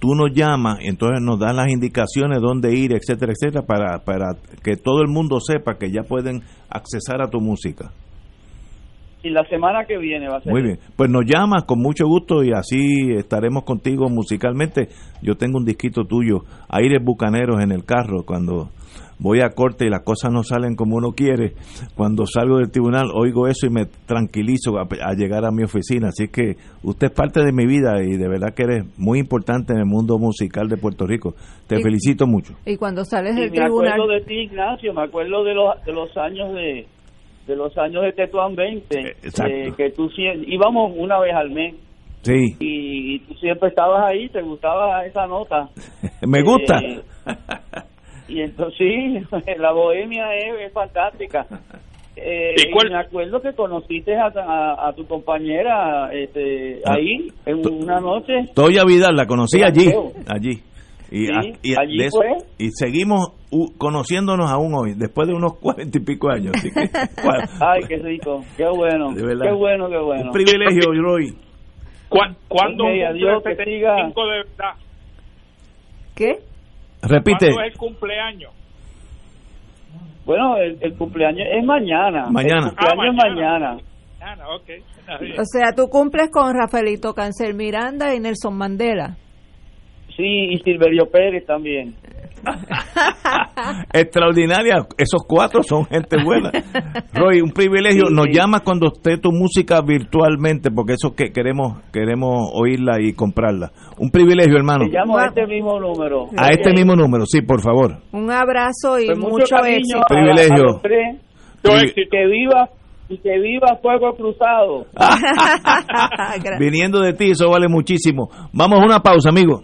tú nos llamas, entonces nos das las indicaciones dónde ir, etcétera, etcétera, para, para que todo el mundo sepa que ya pueden accesar a tu música. Y la semana que viene va a ser. Muy bien, pues nos llamas con mucho gusto y así estaremos contigo musicalmente. Yo tengo un disquito tuyo, Aires Bucaneros en el carro, cuando voy a corte y las cosas no salen como uno quiere, cuando salgo del tribunal oigo eso y me tranquilizo a, a llegar a mi oficina. Así que usted es parte de mi vida y de verdad que eres muy importante en el mundo musical de Puerto Rico. Te Y- felicito mucho. Y cuando sales Y del me acuerdo tribunal, de ti, Ignacio, me acuerdo de los, de los años de de los años de Tetuán 20, Eh, exacto. eh, que tú íbamos una vez al mes Sí, y, y tú siempre estabas ahí, te gustaba esa nota. me gusta. Eh, y entonces sí, la bohemia es, es fantástica. Eh, ¿Y cuál- me acuerdo que conociste a, a- a tu compañera este, Ah, ahí en una noche. Toya Vidal la conocí allí, creo. allí. Y, Sí, a- y allí eso- fue. y seguimos u- conociéndonos aún hoy, después de unos cuarenta y pico años. Así que, bueno, Ay, qué rico, qué bueno, De verdad. qué bueno, qué bueno. un privilegio, Roy. ¿Cuán- ¿Cuándo Ok, cumple adiós, que 75 de verdad? ¿qué? Repite, ¿Cuándo es el cumpleaños? Bueno, el, el cumpleaños es mañana. Mañana. El cumpleaños Ah, es mañana. mañana. No, ok. Está bien. O sea, tú cumples con Rafaelito Cancel Miranda y Nelson Mandela. Sí, y Silverio Pérez también. extraordinaria. Esos cuatro son gente buena. Roy, un privilegio. Sí, Nos sí. llamas cuando esté tu música virtualmente, porque eso que queremos queremos oírla y comprarla. Un privilegio, hermano. Te llamo a este mismo número. A este mismo número, sí, por favor. Un abrazo y Pues mucho, mucho, éxito. a- Privilegio. que viva y que viva Fuego Cruzado. Viniendo de ti, eso vale muchísimo. Vamos a una pausa, amigo.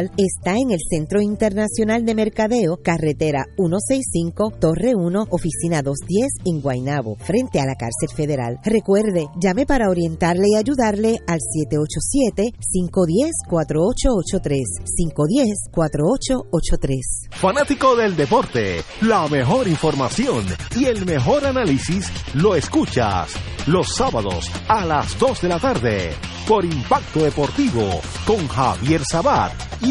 está en el Centro Internacional de Mercadeo, carretera 165, Torre 1, oficina 210 en Guaynabo, frente a la cárcel federal. Recuerde, llame para orientarle y ayudarle al 787-510-4883, 510-4883. Fanático del deporte, la mejor información y el mejor análisis lo escuchas los sábados a las 2 de la tarde por Impacto Deportivo con Javier Sabat y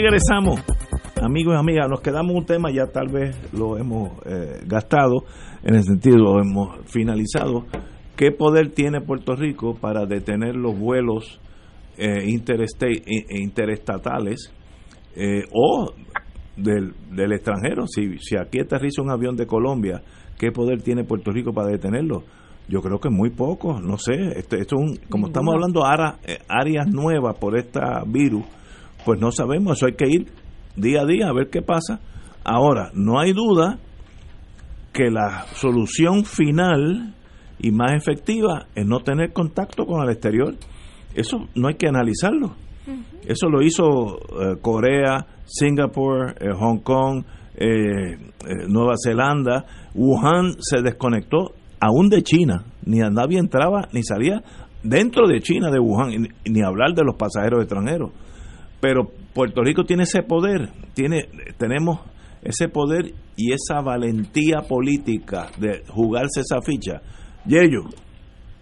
Regresamos, amigos y amigas, nos quedamos un tema, ya tal vez lo hemos eh, gastado, en el sentido, lo hemos finalizado. ¿Qué poder tiene Puerto Rico para detener los vuelos eh, interestatales eh, o del, del extranjero? Si, si aquí aterriza un avión de Colombia, ¿qué poder tiene Puerto Rico para detenerlo? Yo creo que muy poco, no sé. Esto, esto es un, como estamos hablando ahora, áreas nuevas por este virus, pues no sabemos, eso hay que ir día a día a ver qué pasa. Ahora, no hay duda que la solución final y más efectiva es no tener contacto con el exterior. Eso no hay que analizarlo. Eso lo hizo eh, Corea, Singapur, eh, Hong Kong, eh, Nueva Zelanda. Wuhan se desconectó aún de China. Ni nadie entraba ni salía dentro de China, de Wuhan, ni hablar de los pasajeros extranjeros pero Puerto Rico tiene ese poder, tiene, tenemos ese poder y esa valentía política de jugarse esa ficha. Yello.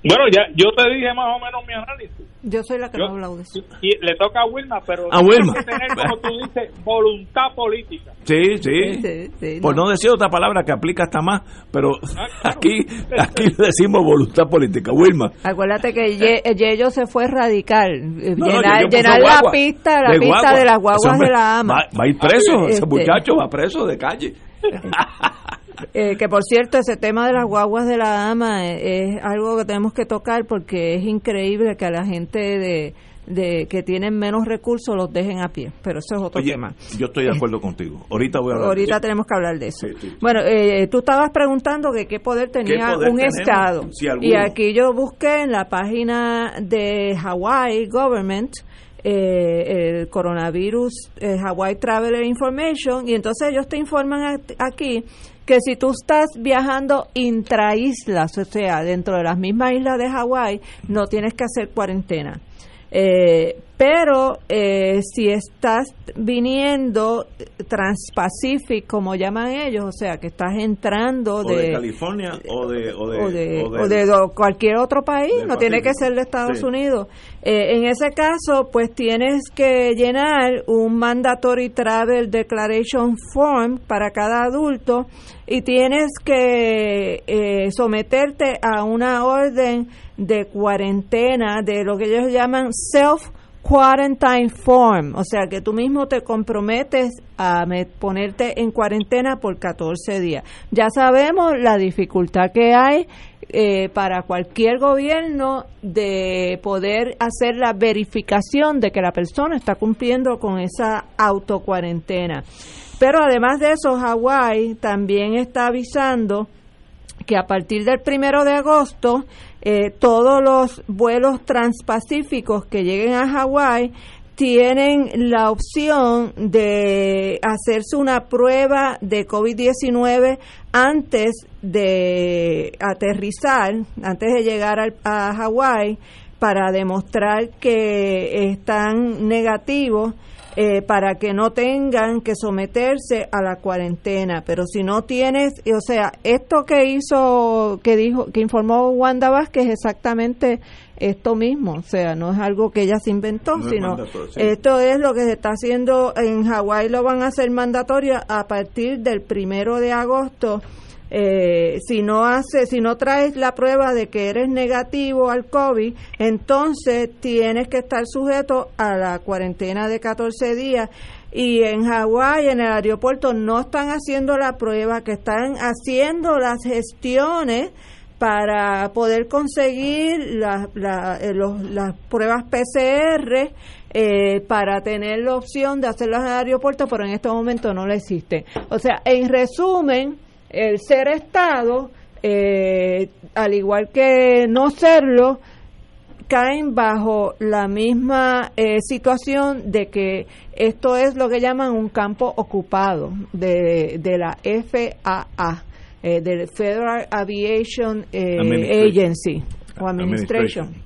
Bueno, ya yo te dije más o menos mi análisis. Yo soy la que no ha hablado de eso. Y le toca a Wilma, pero a Wilma. que tener, como tú dices, voluntad política. Sí, sí. Por no. decir otra palabra que aplica hasta más, pero ah, aquí aquí decimos voluntad política. Wilma. Acuérdate que Yello se fue radical. llenar, llenar la pista, la pista de las guaguas de la ama. Va, a ir preso, ese este. muchacho va preso de calle. Eh, que por cierto, ese tema de las guaguas de la ama es, algo que tenemos que tocar porque es increíble que a la gente de, de que tienen menos recursos los dejen a pie, pero eso es otro tema. Yo estoy de acuerdo contigo. Ahorita voy a hablar Ahorita tenemos que hablar de eso. Bueno, eh, tú estabas preguntando que qué poder tenía un estado. y aquí yo busqué en la página de Hawaii Government eh, el coronavirus Hawaii Traveler Information y entonces ellos te informan aquí que si tú estás viajando intraislas, o sea, dentro de las mismas islas de Hawái, no tienes que hacer cuarentena. Eh, pero eh, si estás viniendo transpacific, como llaman ellos, o sea, que estás entrando de, California o de, o de, cualquier otro país, no tiene que ser de Estados Unidos. Eh, en ese caso, pues tienes que llenar un Mandatory Travel Declaration Form para cada adulto y tienes que eh, someterte a una orden de cuarentena de lo que ellos llaman self quarantine form, o sea que tú mismo te comprometes a ponerte en cuarentena por 14 días. Ya sabemos la dificultad que hay eh, para cualquier gobierno de poder hacer la verificación de que la persona está cumpliendo con esa autocuarentena. Pero además de eso, Hawái también está avisando que a partir del primero de agosto eh, todos los vuelos transpacíficos que lleguen a Hawái tienen la opción de hacerse una prueba de COVID-19 antes de aterrizar, antes de llegar a Hawái, para demostrar que están negativos eh, para que no tengan que someterse a la cuarentena. Pero si no tienes, o sea, esto que hizo, que dijo, que informó Wanda Vázquez es exactamente esto mismo, o sea, no es algo que ella se inventó, sino esto es lo que se está haciendo. En Hawái, lo van a hacer mandatorio a partir del primero de agosto eh, si no hace, si no traes la prueba de que eres negativo al COVID, entonces tienes que estar sujeto a la cuarentena de 14 días. Y en Hawái, en el aeropuerto, no están haciendo la prueba, que están haciendo las gestiones para poder conseguir la, eh, las pruebas PCR eh, para tener la opción de hacerlas en el aeropuerto, pero en este momento no la existe. O sea, en resumen, el ser Estado, eh, al igual que no serlo, caen bajo la misma eh, situación de que esto es lo que llaman un campo ocupado de, de la FAA, eh, del Federal Aviation Agency o Administration.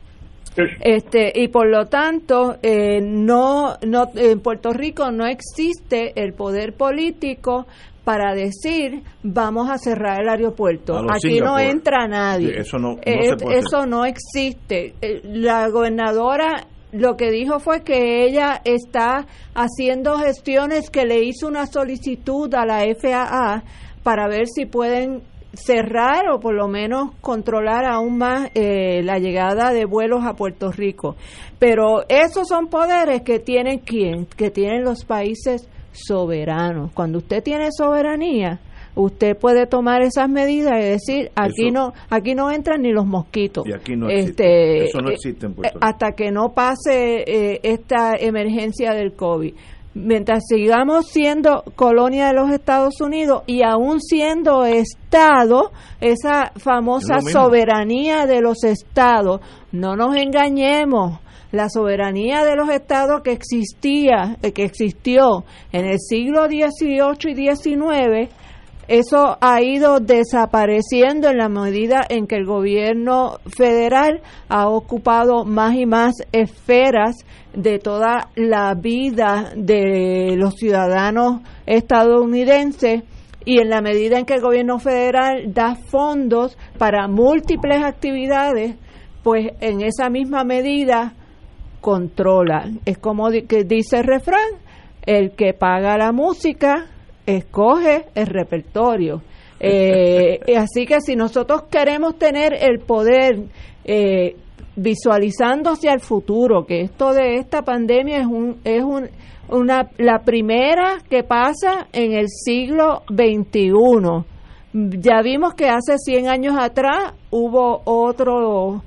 Este, y por lo tanto, no, no, en Puerto Rico no existe el poder político para decir vamos a cerrar el aeropuerto. Aquí no entra nadie. eso no, eh, eso no existe. Eh, la gobernadora lo que dijo fue que ella está haciendo gestiones que le hizo una solicitud a la FAA para ver si pueden cerrar o por lo menos controlar aún más eh, la llegada de vuelos a Puerto Rico. Pero esos son poderes que tienen quién, que tienen los países soberano. Cuando usted tiene soberanía, usted puede tomar esas medidas y decir aquí no aquí no entran ni los mosquitos. Y aquí no este eso no existe en Puerto Rico. hasta que no pase eh, esta emergencia del covid. Mientras sigamos siendo colonia de los Estados Unidos y aún siendo estado esa famosa soberanía de los estados no nos engañemos la soberanía de los estados que existía, eh, que existió en el siglo XVIII y XIX, eso ha ido desapareciendo en la medida en que el gobierno federal ha ocupado más y más esferas de toda la vida de los ciudadanos estadounidenses y en la medida en que el gobierno federal da fondos para múltiples actividades, pues en esa misma medida controla. Es como que dice el refrán, el que paga la música escoge el repertorio. Eh, así que si nosotros queremos tener el poder eh, visualizando hacia el futuro, que esto de esta pandemia es un, es un, una, la primera que pasa en el siglo XXI. Ya vimos que hace 100 años atrás hubo otro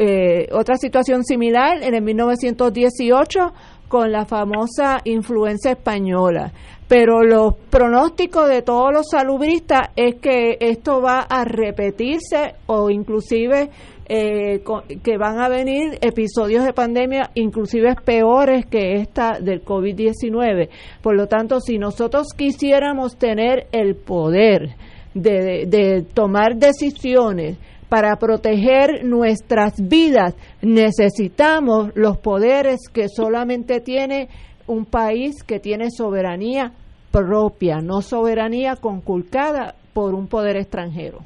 eh, otra situación similar en el 1918 con la famosa influencia española. Pero los pronósticos de todos los salubristas es que esto va a repetirse o inclusive eh, que van a venir episodios de pandemia inclusive peores que esta del COVID-19. Por lo tanto, si nosotros quisiéramos tener el poder de, de tomar decisiones para proteger nuestras vidas necesitamos los poderes que solamente tiene un país que tiene soberanía propia, no soberanía conculcada por un poder extranjero.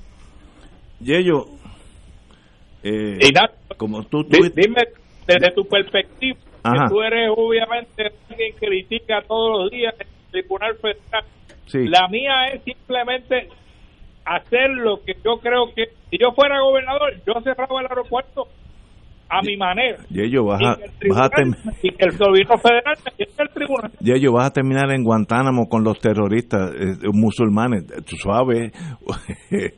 Yello, eh, como tú, dime desde tu perspectiva, que tú eres obviamente alguien que critica todos los días el Tribunal Federal. La mía es simplemente hacer lo que yo creo que si yo fuera gobernador yo cerraba el aeropuerto a mi manera. Y ellos vas a, y el gobierno federal el tribunal. Y ellos vas a terminar en Guantánamo con los terroristas eh, musulmanes. Suave.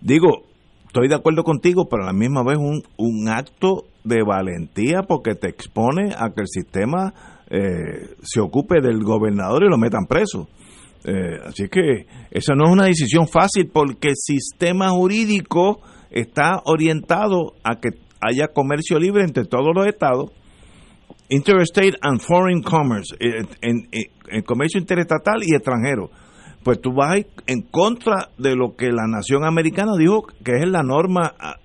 Digo estoy de acuerdo contigo pero a la misma vez un, un acto de valentía porque te expone a que el sistema eh, se ocupe del gobernador y lo metan preso eh, así que esa no es una decisión fácil porque el sistema jurídico está orientado a que haya comercio libre entre todos los estados, interstate and foreign commerce, eh, en, comercio interestatal y extranjero. Pues tú vas en contra de lo que la nación americana dijo que es la norma ah,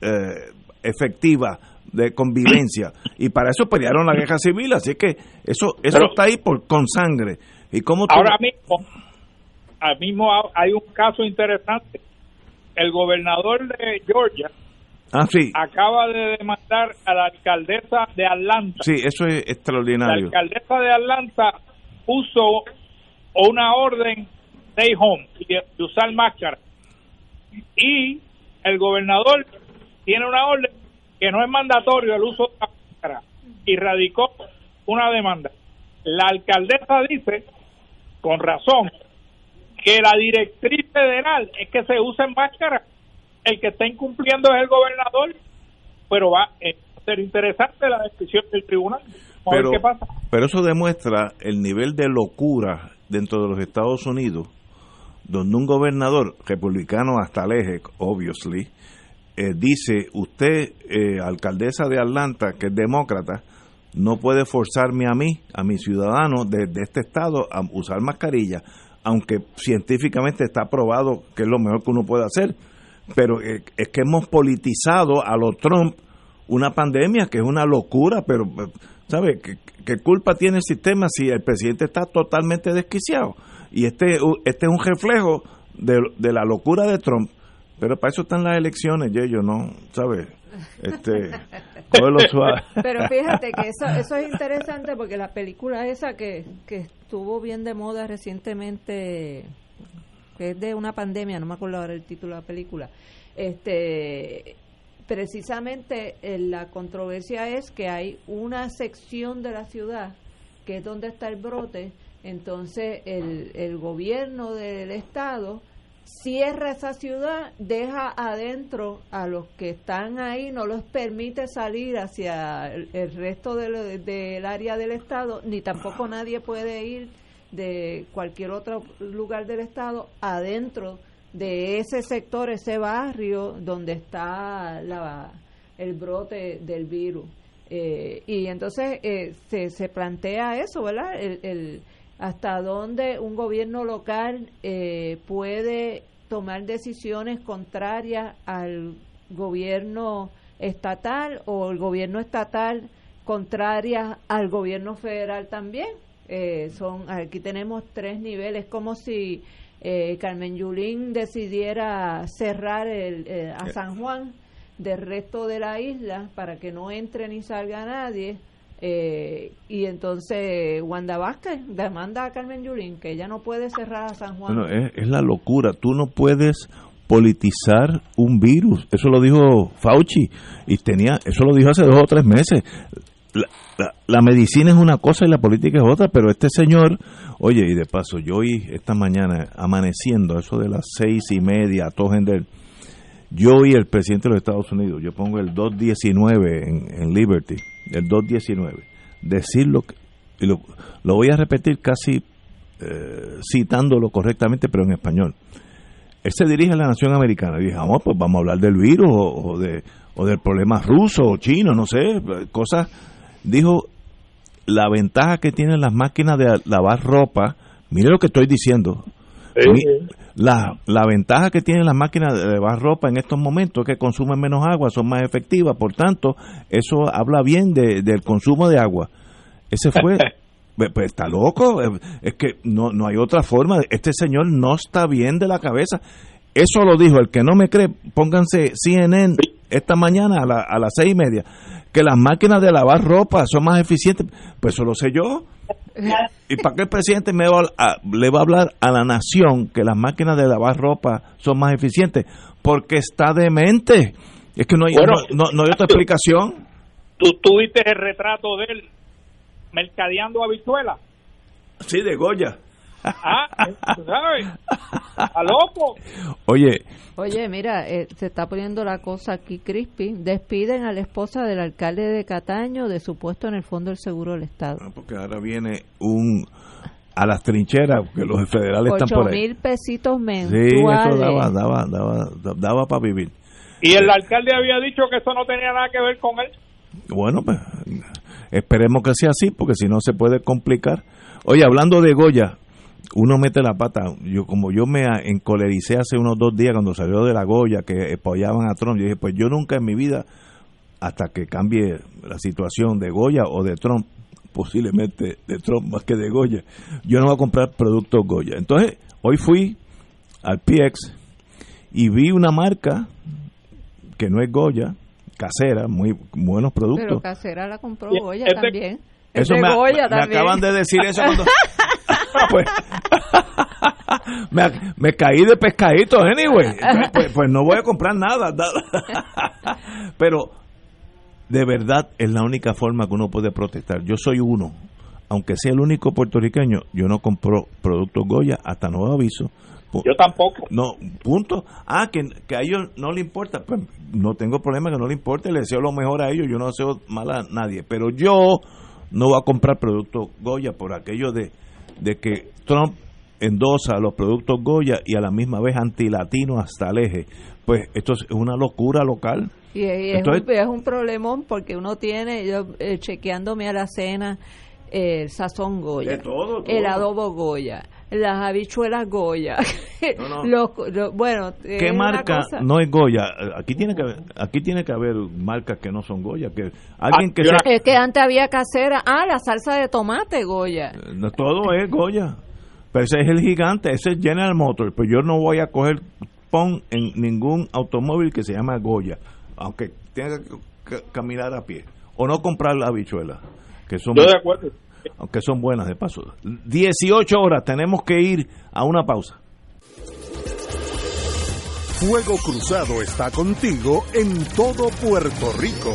eh, efectiva de convivencia y para eso pelearon la guerra civil así que eso eso está ahí por con sangre Ahora mismo, al mismo hay un caso interesante. El gobernador de Georgia ah, acaba de demandar a la alcaldesa de Atlanta. Sí, eso es extraordinario. La alcaldesa de Atlanta puso una orden stay home y de usar máscara. Y el gobernador tiene una orden que no es mandatorio el uso de la máscara y radicó una demanda. La alcaldesa dice, con razón, que la directriz federal es que se usen máscara. El que está incumpliendo es el gobernador, pero va a ser interesante la decisión del tribunal. pero, qué pasa. pero eso demuestra el nivel de locura dentro de los Estados Unidos, donde un gobernador republicano hasta el eje, obviously, eh, dice, usted, eh, alcaldesa de Atlanta, que es demócrata, no puede forzarme a mí, a mis ciudadanos de, este estado, a usar mascarilla aunque científicamente está probado que es lo mejor que uno puede hacer, pero es que hemos politizado a los Trump una pandemia que es una locura, pero ¿sabe qué, culpa tiene el sistema si el presidente está totalmente desquiciado? Y este, este es un reflejo de, la locura de Trump, pero para eso están las elecciones, yo no, ¿sabe? Este, Pero fíjate que eso, eso es interesante porque la película esa que, que estuvo bien de moda recientemente, que es de una pandemia, no me acuerdo ahora el título de la película, este precisamente eh, la controversia es que hay una sección de la ciudad que es donde está el brote, entonces el, el gobierno del estado cierra esa ciudad, deja adentro a los que están ahí, no los permite salir hacia el, resto del área del Estado, ni tampoco nadie puede ir de cualquier otro lugar del Estado adentro de ese sector, ese barrio donde está la, el brote del virus. Eh, y entonces eh, se, se plantea eso, ¿verdad? el, hasta dónde un gobierno local eh, puede tomar decisiones contrarias al gobierno estatal o el gobierno estatal contrarias al gobierno federal también. Eh, son aquí tenemos tres niveles, como si eh, Carmen Yulín decidiera cerrar el, a San Juan del resto de la isla para que no entre ni salga nadie eh, y entonces Wanda Vázquez demanda a Carmen Yulín que ella no puede cerrar a San Juan. Es, la locura. Tú no puedes politizar un virus. Eso lo dijo Fauci y tenía, eso lo dijo hace dos o tres meses. La, medicina es una cosa y la política es otra, pero este señor, oye, y de paso, yo hoy esta mañana amaneciendo, eso de las seis y media, a Tojender, yo oí el presidente de los Estados Unidos, yo pongo el 219 en, en Liberty, el 219, decirlo, y lo, lo voy a repetir casi eh, citándolo correctamente, pero en español. Él se dirige a la nación americana y dice, vamos, pues vamos a hablar del virus o, de, o del problema ruso o chino, no sé, cosas. Dijo, la ventaja que tienen las máquinas de lavar ropa, mire lo que estoy diciendo, la, la ventaja que tienen las máquinas de lavar ropa en estos momentos es que consumen menos agua, son más efectivas, por tanto, eso habla bien de, del consumo de agua. Ese fue, pues está loco, es que no, no hay otra forma, este señor no está bien de la cabeza. Eso lo dijo, el que no me cree, pónganse CNN esta mañana a, a las seis y media, que las máquinas de lavar ropa son más eficientes, pues eso lo sé yo. ¿Y para qué el presidente me va le va a hablar a la nación que las máquinas de lavar ropa son más eficientes? Porque está demente. Es que no hay, no, hay otra explicación. ¿Tú tuviste el retrato de él mercadeando habichuelas? Sí, de Goya. Ah, ¿sabes? A loco. Oye. Oye, mira, eh, se está poniendo la cosa aquí crispy. Despiden a la esposa del alcalde de Cataño de su puesto en el Fondo del Seguro del Estado. Ah, porque ahora viene un a las trincheras, que los federales están por ahí. mil pesitos mensuales. Sí, eso daba, daba, daba, daba para vivir. Y el alcalde había dicho que eso no tenía nada que ver con él. Bueno, pues esperemos que sea así, porque si no se puede complicar. Oye, hablando de Goya, uno mete la pata. Yo como yo me encolericé hace unos dos días cuando salió de la Goya que apoyaban a Trump, yo dije, pues yo nunca en mi vida, hasta que cambie la situación de Goya o de Trump, posiblemente de Trump más que de Goya, yo no voy a comprar productos Goya. Entonces, hoy fui al PX y vi una marca que no es Goya, casera, muy buenos productos. Pero casera la compró Goya también. Eso me, acaban de decir eso cuando... pues, me, caí de pescadito, anyway. Pues, pues, no voy a comprar nada. Pero de verdad es la única forma que uno puede protestar. Yo soy uno, aunque sea el único puertorriqueño, yo no compro productos Goya hasta nuevo aviso. Yo tampoco. No, punto. Ah, que, que, a ellos no le importa. Pues no tengo problema que no le importe. Le deseo lo mejor a ellos. Yo no deseo mal a nadie. Pero yo no voy a comprar productos Goya por aquello de, de que Trump endosa los productos Goya y a la misma vez antilatino hasta el eje. Pues esto es una locura local. Y, es, un, es, un, problemón porque uno tiene, yo eh, chequeándome a la cena, el sazón Goya, el adobo Goya, las habichuelas Goya. bueno, ¿qué marca no es Goya? Aquí tiene que aquí tiene que haber marcas que no son Goya, que alguien ah, que es que antes había casera, ah, la salsa de tomate Goya. Eh, no todo es Goya. Pero ese es el gigante, ese es General Motors, pero yo no voy a coger pon en ningún automóvil que se llama Goya, aunque tenga que caminar a pie o no comprar la habichuela, que son Yo de acuerdo aunque son buenas de paso. 18 horas, tenemos que ir a una pausa. Fuego Cruzado está contigo en todo Puerto Rico.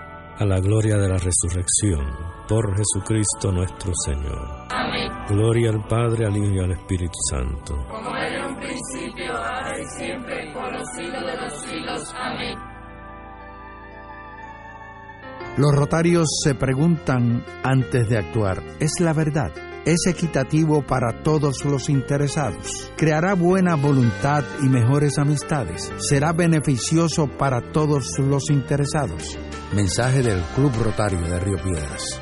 a la gloria de la resurrección, por Jesucristo nuestro Señor. Amén. Gloria al Padre, al Hijo y al Espíritu Santo. Como era en un principio, ahora y siempre, por los siglos de los siglos. Amén. Los rotarios se preguntan antes de actuar, ¿es la verdad? ¿Es equitativo para todos los interesados? ¿Creará buena voluntad y mejores amistades? ¿Será beneficioso para todos los interesados? Mensaje del Club Rotario de Río Piedras.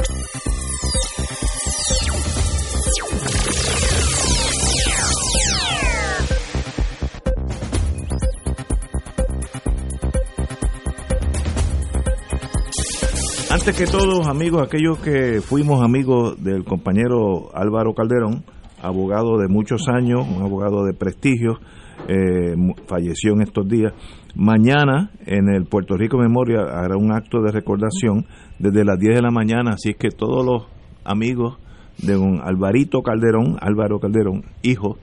Antes que todos, amigos, aquellos que fuimos amigos del compañero Álvaro Calderón, abogado de muchos años, un abogado de prestigio, eh, falleció en estos días. Mañana en el Puerto Rico Memoria hará un acto de recordación desde las 10 de la mañana, así es que todos los amigos de un Alvarito Calderón, Álvaro Calderón, hijo,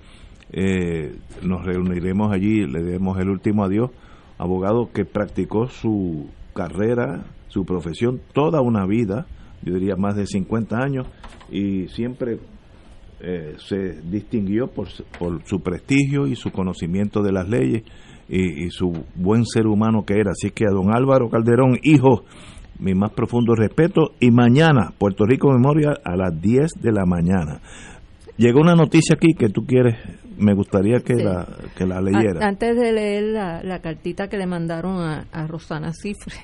eh, nos reuniremos allí, le demos el último adiós, abogado que practicó su carrera su profesión toda una vida, yo diría más de 50 años, y siempre eh, se distinguió por, por, su prestigio y su conocimiento de las leyes y, su buen ser humano que era. Así que a don Álvaro Calderón, hijo, mi más profundo respeto. Y mañana, Puerto Rico Memoria a las 10 de la mañana. Llegó una noticia aquí que tú quieres, me gustaría que, la, que la leyera. Antes de leer la, cartita que le mandaron a, Rosana Cifre,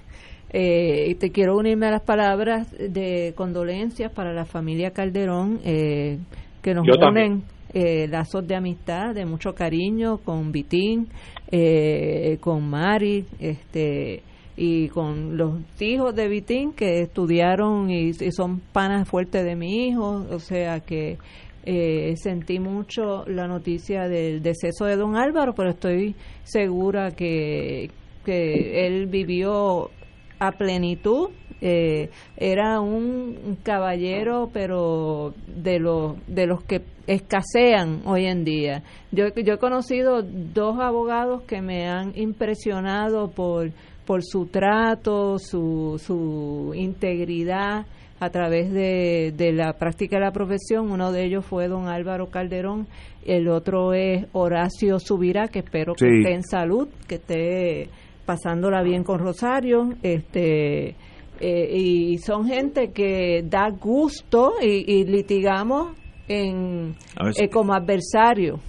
eh, te quiero unirme a las palabras de condolencias para la familia Calderón, eh, que nos unen eh, lazos de amistad, de mucho cariño con Vitín, eh, con Mari, este y con los hijos de Vitín que estudiaron y, son panas fuertes de mi hijo, o sea que eh, sentí mucho la noticia del deceso de don Álvaro, pero estoy segura que, que él vivió a plenitud. Eh, era un, caballero, pero de los de los que escasean hoy en día. Yo, yo he conocido dos abogados que me han impresionado por por su trato, su, su integridad a través de, de, la práctica de la profesión. Uno de ellos fue don Álvaro Calderón, el otro es Horacio Subirá, que espero que esté en salud, que esté pasándola bien con Rosario. este eh, Y son gente que da gusto y, litigamos en, eh, como adversario,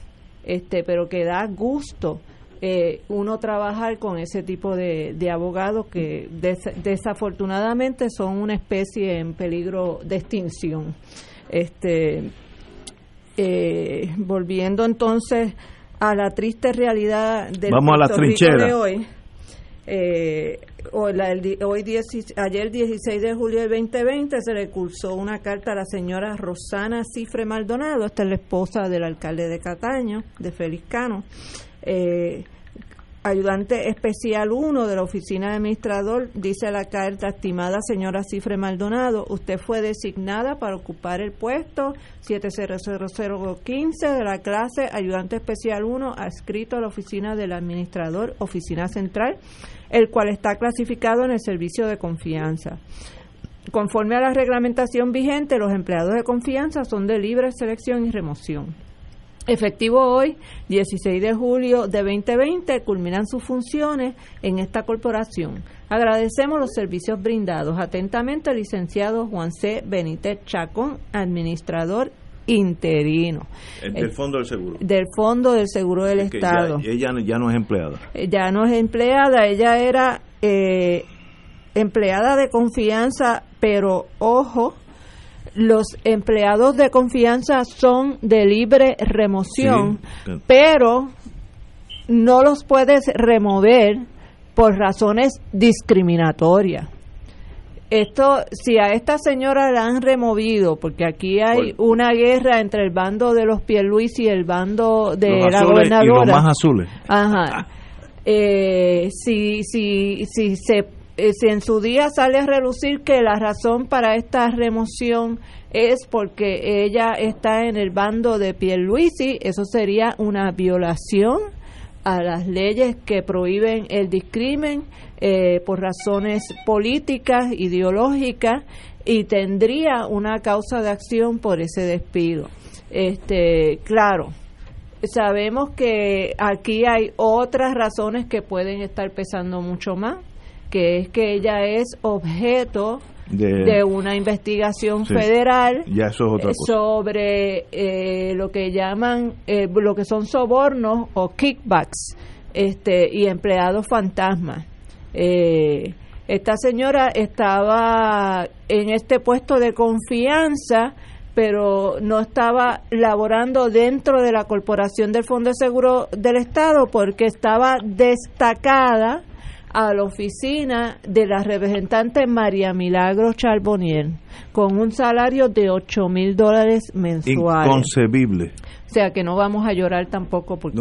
este, pero que da gusto eh, uno trabajar con ese tipo de, de abogados que desafortunadamente son una especie en peligro de extinción. Este, eh, volviendo entonces a la triste realidad del Vamos a la trinchera. de hoy. Eh, hoy, hoy ayer 16 de julio del 2020 se le cursó una carta a la señora Rosana Cifre Maldonado, esta es la esposa del alcalde de Cataño, de Felizcano, eh, ayudante especial 1 de la oficina de administrador, dice la carta, estimada señora Cifre Maldonado, usted fue designada para ocupar el puesto 700015 de la clase ayudante especial 1 adscrito a la oficina del administrador, oficina central, el cual está clasificado en el servicio de confianza. Conforme a la reglamentación vigente, los empleados de confianza son de libre selección y remoción. Efectivo hoy, 16 de julio de 2020, culminan sus funciones en esta corporación. Agradecemos los servicios brindados. Atentamente, licenciado Juan C. Benítez Chacón, administrador interino. Del Fondo del Seguro. Del Fondo del Seguro del Estado. ella ya no es empleada. Ya no es empleada, ella era eh, empleada de confianza, pero ojo, los empleados de confianza son de libre remoción, pero no los puedes remover por razones discriminatorias. Esto, si a esta señora la han removido, porque aquí hay una guerra entre el bando de los Pierluisi y el bando de la gobernadora. Y los más azules. Ajá. Eh, si, si, si se eh, si en su día sale a relucir que la razón para esta remoción es porque ella está en el bando de Pierluisi, eso sería una violación a las leyes que prohíben el discrimen eh, por razones políticas, ideológicas y tendría una causa de acción por ese despido. Este, claro, sabemos que aquí hay otras razones que pueden estar pesando mucho más que es que ella es objeto de, una investigación federal sobre eh, lo que llaman eh, lo que son sobornos o kickbacks este y empleados fantasmas. Eh, esta señora estaba en este puesto de confianza pero no estaba laborando dentro de la corporación del Fondo de Seguro del Estado porque estaba destacada a la oficina de la representante María Milagro Charbonier con un salario de 8 mil dólares mensuales. Inconcebible. O sea que no vamos a llorar tampoco porque,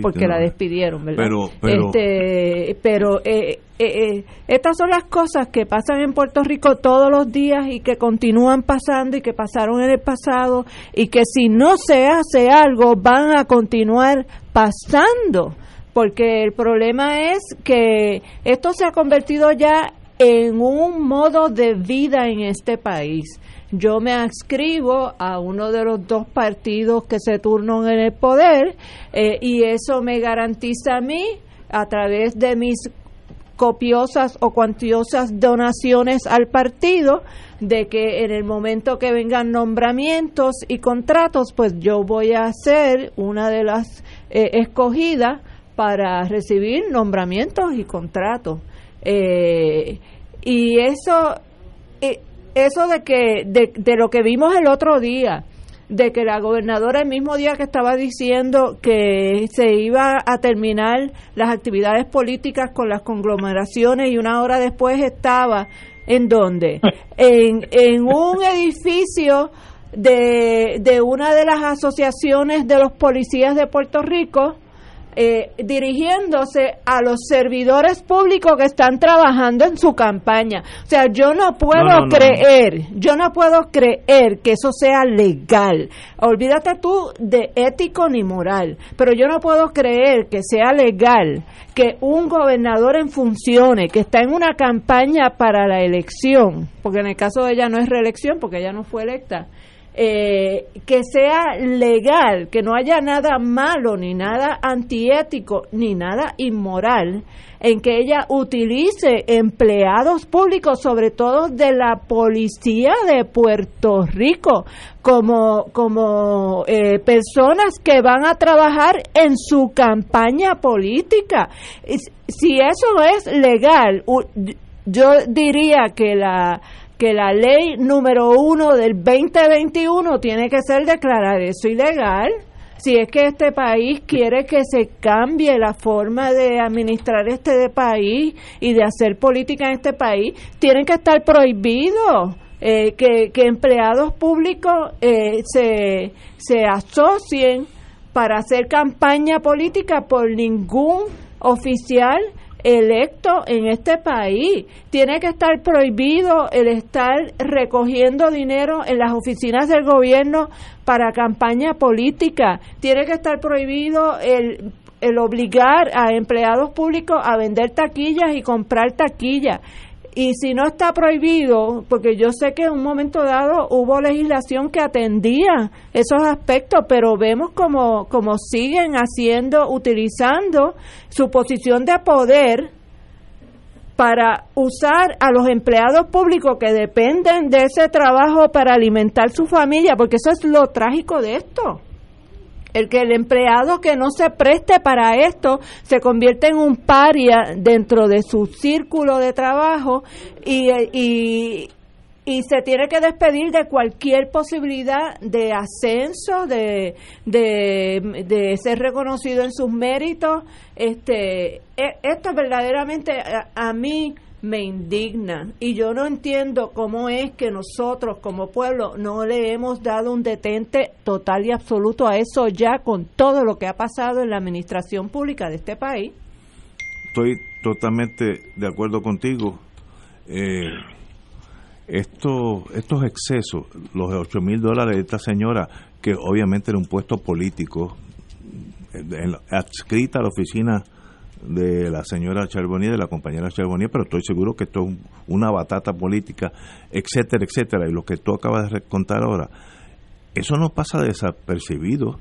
porque la despidieron, ¿verdad? Pero, pero, este, pero eh, eh, eh, estas son las cosas que pasan en Puerto Rico todos los días y que continúan pasando y que pasaron en el pasado y que si no se hace algo van a continuar pasando porque el problema es que esto se ha convertido ya en un modo de vida en este país. Yo me adscribo a uno de los dos partidos que se turnan en el poder eh, y eso me garantiza a mí, a través de mis copiosas o cuantiosas donaciones al partido, de que en el momento que vengan nombramientos y contratos, pues yo voy a ser una de las eh, escogidas para recibir nombramientos y contratos. Eh, y eso, eh, eso de que de, de lo que vimos el otro día, de que la gobernadora el mismo día que estaba diciendo que se iba a terminar las actividades políticas con las conglomeraciones y una hora después estaba en donde en, en un edificio de, de una de las asociaciones de los policías de Puerto Rico eh, dirigiéndose a los servidores públicos que están trabajando en su campaña. O sea, yo no puedo creer, yo no puedo creer que eso sea legal. Olvídate tú de ético ni moral, pero yo no puedo creer que sea legal que un gobernador en funciones, que está en una campaña para la elección, porque en el caso de ella no es reelección, porque ella no fue electa, eh, que sea legal, que no haya nada malo, ni nada antiético, ni nada inmoral, en que ella utilice empleados públicos, sobre todo de la policía de Puerto Rico, como, como eh, personas que van a trabajar en su campaña política. Si eso es legal, yo diría que la que la ley número uno del 2021 tiene que ser declarar eso ilegal. Si es que este país quiere que se cambie la forma de administrar este país y de hacer política en este país, tienen que estar prohibidos. Eh, que, empleados públicos eh, se, se asocien para hacer campaña política por ningún oficial electo en este país. Tiene que estar prohibido el estar recogiendo dinero en las oficinas del gobierno para campaña política. Tiene que estar prohibido el, el obligar a empleados públicos a vender taquillas y comprar taquillas y si no está prohibido, porque yo sé que en un momento dado hubo legislación que atendía esos aspectos, pero vemos como, siguen haciendo, utilizando su posición de poder para usar a los empleados públicos que dependen de ese trabajo para alimentar su familia, porque eso es lo trágico de esto el que el empleado que no se preste para esto se convierte en un paria dentro de su círculo de trabajo y, y, y se tiene que despedir de cualquier posibilidad de ascenso, de, de, ser reconocido en sus méritos. Este, e, esto verdaderamente a mí me indigna y yo no entiendo cómo es que nosotros como pueblo no le hemos dado un detente total y absoluto a eso ya con todo lo que ha pasado en la administración pública de este país. Estoy totalmente de acuerdo contigo. Eh, esto, estos excesos, los 8 mil dólares de esta señora, que obviamente era un puesto político, eh, adscrita a la oficina de la señora Charbonnier, de la compañera Charbonnier, pero estoy seguro que esto es una batata política, etcétera, etcétera. Y lo que tú acabas de contar ahora, eso no pasa desapercibido.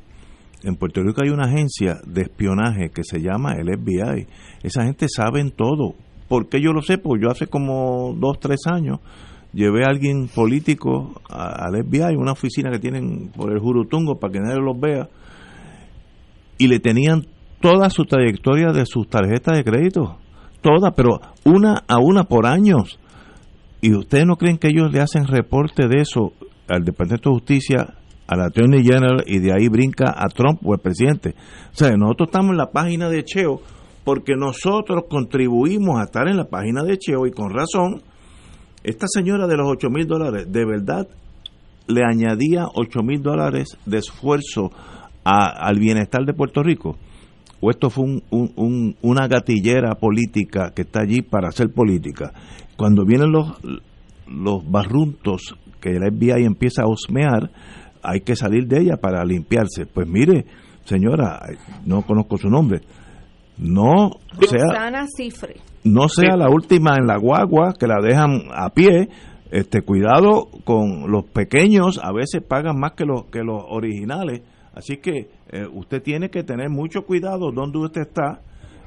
En Puerto Rico hay una agencia de espionaje que se llama el FBI. Esa gente sabe todo. ¿Por qué yo lo sé? Pues yo hace como dos, tres años llevé a alguien político al FBI, una oficina que tienen por el Jurutungo para que nadie los vea, y le tenían toda su trayectoria de sus tarjetas de crédito, toda, pero una a una por años. ¿Y ustedes no creen que ellos le hacen reporte de eso al Departamento de Justicia, a la Attorney General y de ahí brinca a Trump o el presidente? O sea, nosotros estamos en la página de Cheo porque nosotros contribuimos a estar en la página de Cheo y con razón, esta señora de los 8 mil dólares, de verdad le añadía 8 mil dólares de esfuerzo al bienestar de Puerto Rico o esto fue un, una gatillera política que está allí para hacer política. Cuando vienen los, los barruntos que el FBI empieza a osmear, hay que salir de ella para limpiarse. Pues mire, señora, no conozco su nombre, no sea, no sea la última en la guagua que la dejan a pie. Este cuidado con los pequeños, a veces pagan más que los que los originales. Así que eh, usted tiene que tener mucho cuidado donde usted está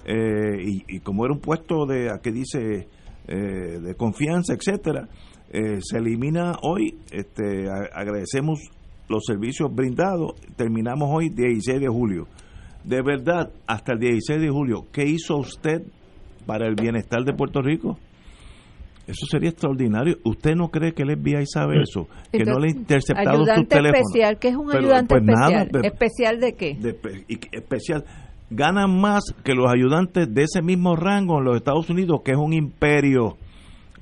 eh, y, como era un puesto de, aquí dice, eh, de confianza, etcétera, se elimina hoy. Este, agradecemos los servicios brindados. Terminamos hoy 16 de julio. De verdad, hasta el 16 de julio, ¿qué hizo usted para el bienestar de Puerto Rico? Eso sería extraordinario. ¿Usted no cree que el FBI sabe eso? Que no le ha interceptado su teléfono. especial, ¿qué es un ayudante pues especial? ¿Especial de qué? especial. Ganan más que los ayudantes de ese mismo rango en los Estados Unidos, que es un imperio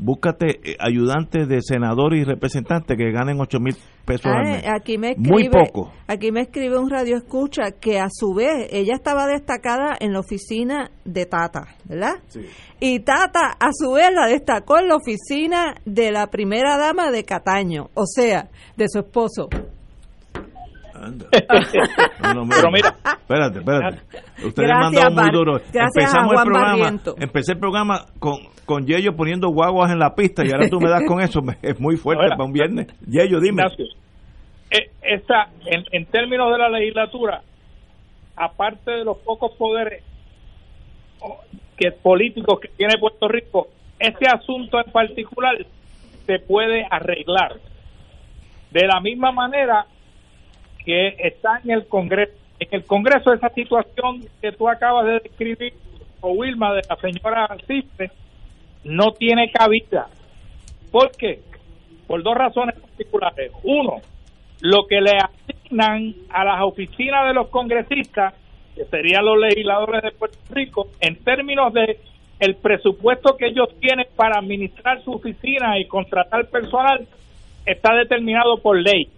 búscate eh, ayudantes de senadores y representantes que ganen 8 mil pesos al mes. Aquí me escribe, Muy poco. Aquí me escribe un radio escucha que a su vez ella estaba destacada en la oficina de Tata, ¿verdad? Sí. Y Tata a su vez la destacó en la oficina de la primera dama de Cataño, o sea, de su esposo. Pero mira, espérate, espérate. Usted le mandó muy duro. Empezamos el programa, empecé el programa con con Yello poniendo guaguas en la pista y ahora tú me das con eso, es muy fuerte para un viernes. Yello, dime. Eh, esta, en, en términos de la legislatura, aparte de los pocos poderes que políticos que tiene Puerto Rico, este asunto en particular se puede arreglar. De la misma manera que está en el Congreso. En el Congreso esa situación que tú acabas de describir, o Wilma, de la señora Cifre, no tiene cabida. ¿Por qué? Por dos razones particulares. Uno, lo que le asignan a las oficinas de los congresistas, que serían los legisladores de Puerto Rico, en términos de el presupuesto que ellos tienen para administrar su oficina y contratar personal, está determinado por ley.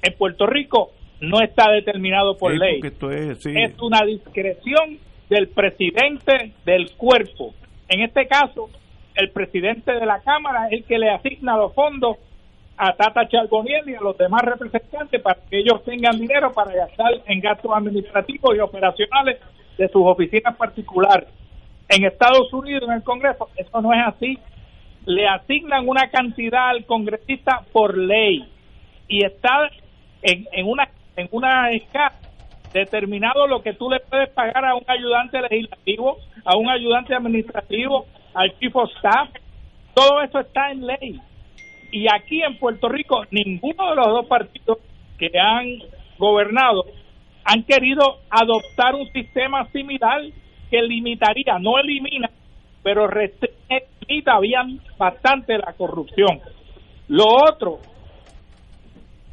En Puerto Rico no está determinado por ley. Es, es una discreción del presidente del cuerpo. En este caso, el presidente de la Cámara es el que le asigna los fondos a Tata Charboniel y a los demás representantes para que ellos tengan dinero para gastar en gastos administrativos y operacionales de sus oficinas particulares. En Estados Unidos, en el Congreso, eso no es así. Le asignan una cantidad al congresista por ley y está en, en una en una escala determinado lo que tú le puedes pagar a un ayudante legislativo, a un ayudante administrativo, al chief of staff, todo eso está en ley. Y aquí en Puerto Rico, ninguno de los dos partidos que han gobernado han querido adoptar un sistema similar que limitaría, no elimina, pero limita bien bastante la corrupción. Lo otro,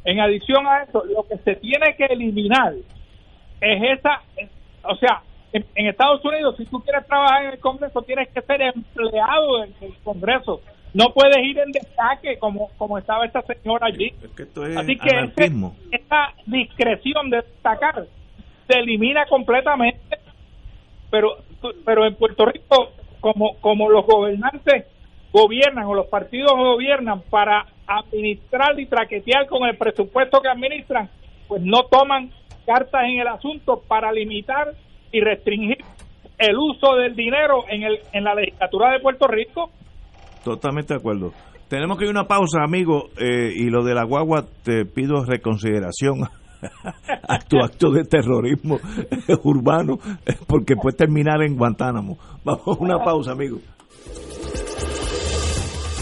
en adición a eso, lo que se tiene que eliminar es esa, o sea, en, Estados Unidos, si tú quieres trabajar en el Congreso, tienes que ser empleado del, Congreso. No puedes ir en destaque como, como estaba esta señora allí. Así que esta discreción de destacar se elimina completamente. Pero, pero en Puerto Rico, como, como los gobernantes gobiernan o los partidos gobiernan para administrar y traquetear con el presupuesto que administran, pues no toman cartas en el asunto para limitar y restringir el uso del dinero en, el, en la legislatura de Puerto Rico. Totalmente de acuerdo. Tenemos que ir a una pausa, amigo, eh, y lo de la guagua te pido reconsideración a tu acto de terrorismo urbano, porque puede terminar en Guantánamo. Vamos a una pausa, amigo.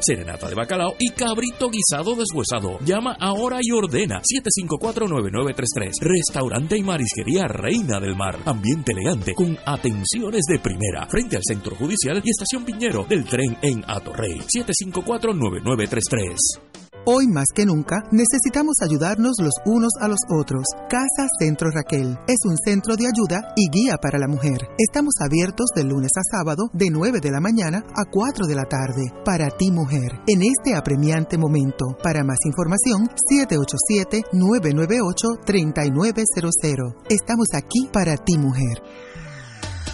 serenata de bacalao y cabrito guisado deshuesado. Llama ahora y ordena 754-9933. Restaurante y marisquería Reina del Mar. Ambiente elegante con atenciones de primera. Frente al Centro Judicial y Estación Piñero del tren en Atorrey. 754-9933. Hoy más que nunca necesitamos ayudarnos los unos a los otros. Casa Centro Raquel es un centro de ayuda y guía para la mujer. Estamos abiertos de lunes a sábado de 9 de la mañana a 4 de la tarde. Para ti mujer, en este apremiante momento. Para más información, 787-998-3900. Estamos aquí para ti mujer.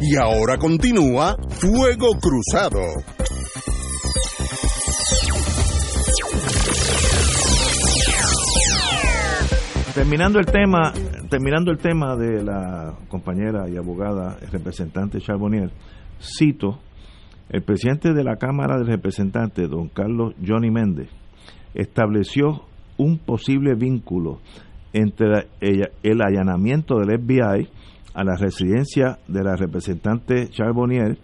Y ahora continúa Fuego Cruzado. Terminando el tema, terminando el tema de la compañera y abogada representante Charbonnier, cito, el presidente de la Cámara de Representantes, don Carlos Johnny Méndez, estableció un posible vínculo entre el allanamiento del FBI a la residencia de la representante Charbonnier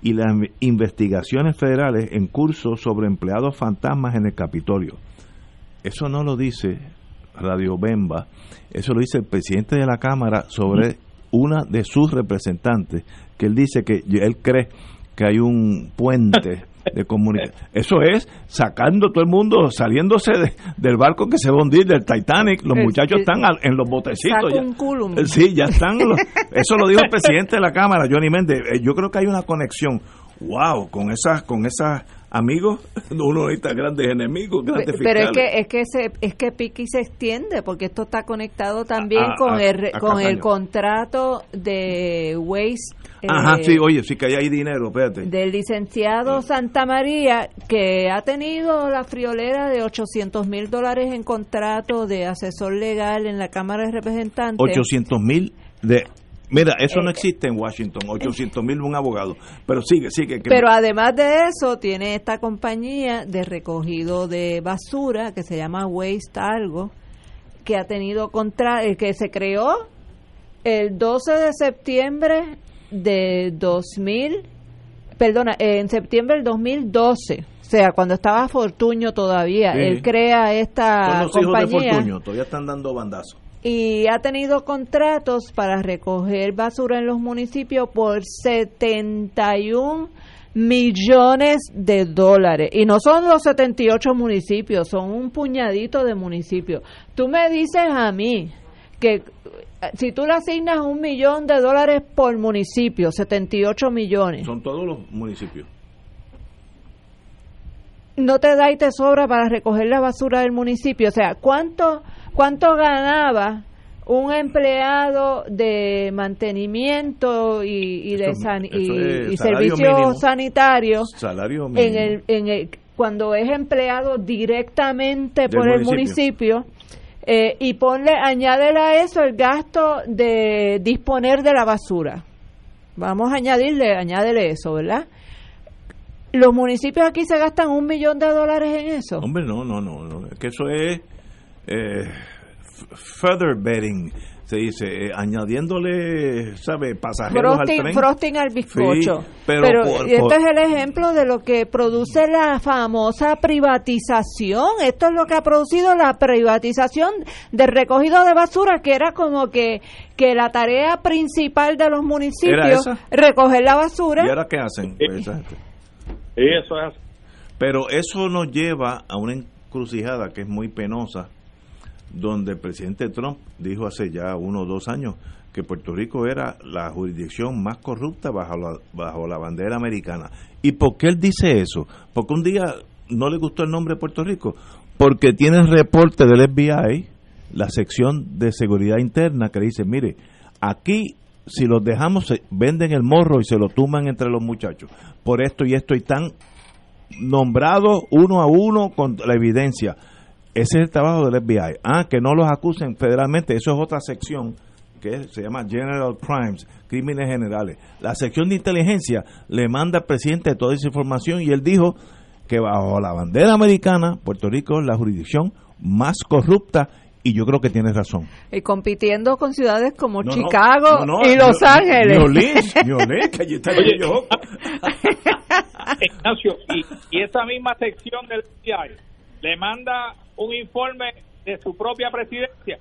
y las investigaciones federales en curso sobre empleados fantasmas en el Capitolio. Eso no lo dice Radio Bemba, eso lo dice el presidente de la Cámara sobre una de sus representantes, que él dice que él cree que hay un puente de comunicación. Eso es sacando todo el mundo, saliéndose del barco que se va a hundir, del Titanic. Los muchachos están en los botecitos. Ya. Sí, ya están. eso lo dijo el presidente de la Cámara, Johnny Méndez. Eh, yo creo que hay una conexión. Wow, con esas, con esas amigos, uno de grandes enemigos, grandes Pero es que es que se, es que Piqui se extiende porque esto está conectado también con el con el contrato de Waste Ajá, sí, oye, sí que hay dinero, espérate. Del licenciado Santa María, que ha tenido la friolera de 800 mil dólares en contrato de asesor legal en la Cámara de Representantes. 800 mil de Mira, eso no eh, existe en Washington, 800 mil un abogado, pero sigue, sigue. pero además de eso, tiene esta compañía de recogido de basura que se llama Waste Algo, que ha tenido contra, eh, que se creó el 12 de septiembre de 2000, perdona, en septiembre del 2012. O sea, cuando estaba Fortuño todavía, él crea esta compañía. todavía están dando bandazos. Y ha tenido contratos para recoger basura en los municipios por 71 millones de dólares. Y no son los 78 municipios, son un puñadito de municipios. Tú me dices a mí que si tú le asignas un millón de dólares por municipio, 78 millones. Son todos los municipios. No te da y te sobra para recoger la basura del municipio. O sea, ¿cuánto, cuánto ganaba un empleado de mantenimiento y, de y, servicios sanitarios en el, en el, cuando es empleado directamente por el municipio eh, y ponle, añádele a eso el gasto de disponer de la basura. Vamos a añadirle, añádele eso, ¿verdad? Los municipios aquí se gastan un millón de dólares en eso. Hombre, no, no, no, que eso es eh, further betting se dice, eh, añadiéndole, ¿sabe? Pasajeros frosting, al tren. Frosting al bizcocho. pero, este es el ejemplo de lo que produce la famosa privatización. Esto es lo que ha producido la privatización del recogido de basura, que era como que, que la tarea principal de los municipios, recoger la basura. ¿Y ahora qué hacen? eso es Pero eso nos lleva a una encrucijada que es muy penosa donde el presidente Trump dijo hace ya uno o dos años que Puerto Rico era la jurisdicción más corrupta bajo la, bajo la bandera americana. ¿Y por qué él dice eso? Porque un día no le gustó el nombre de Puerto Rico. porque tiene el reporte del FBI, la sección de seguridad interna, que dice, mire, aquí si los dejamos, venden el morro y se lo tuman entre los muchachos. Por esto y esto y están nombrados uno a uno con la evidencia. Ese es el trabajo del FBI. Ah, que no los acusen federalmente, eso es otra sección que se llama General Crimes, crímenes generales. La sección de inteligencia le manda al presidente toda esa información y él dijo que bajo la bandera americana, Puerto Rico es la jurisdicción más corrupta y yo creo que tienes razón. Y compitiendo con ciudades como Chicago y Los Ángeles. Ignacio, y, y, esa misma sección del FBI le manda un informe de su propia presidencia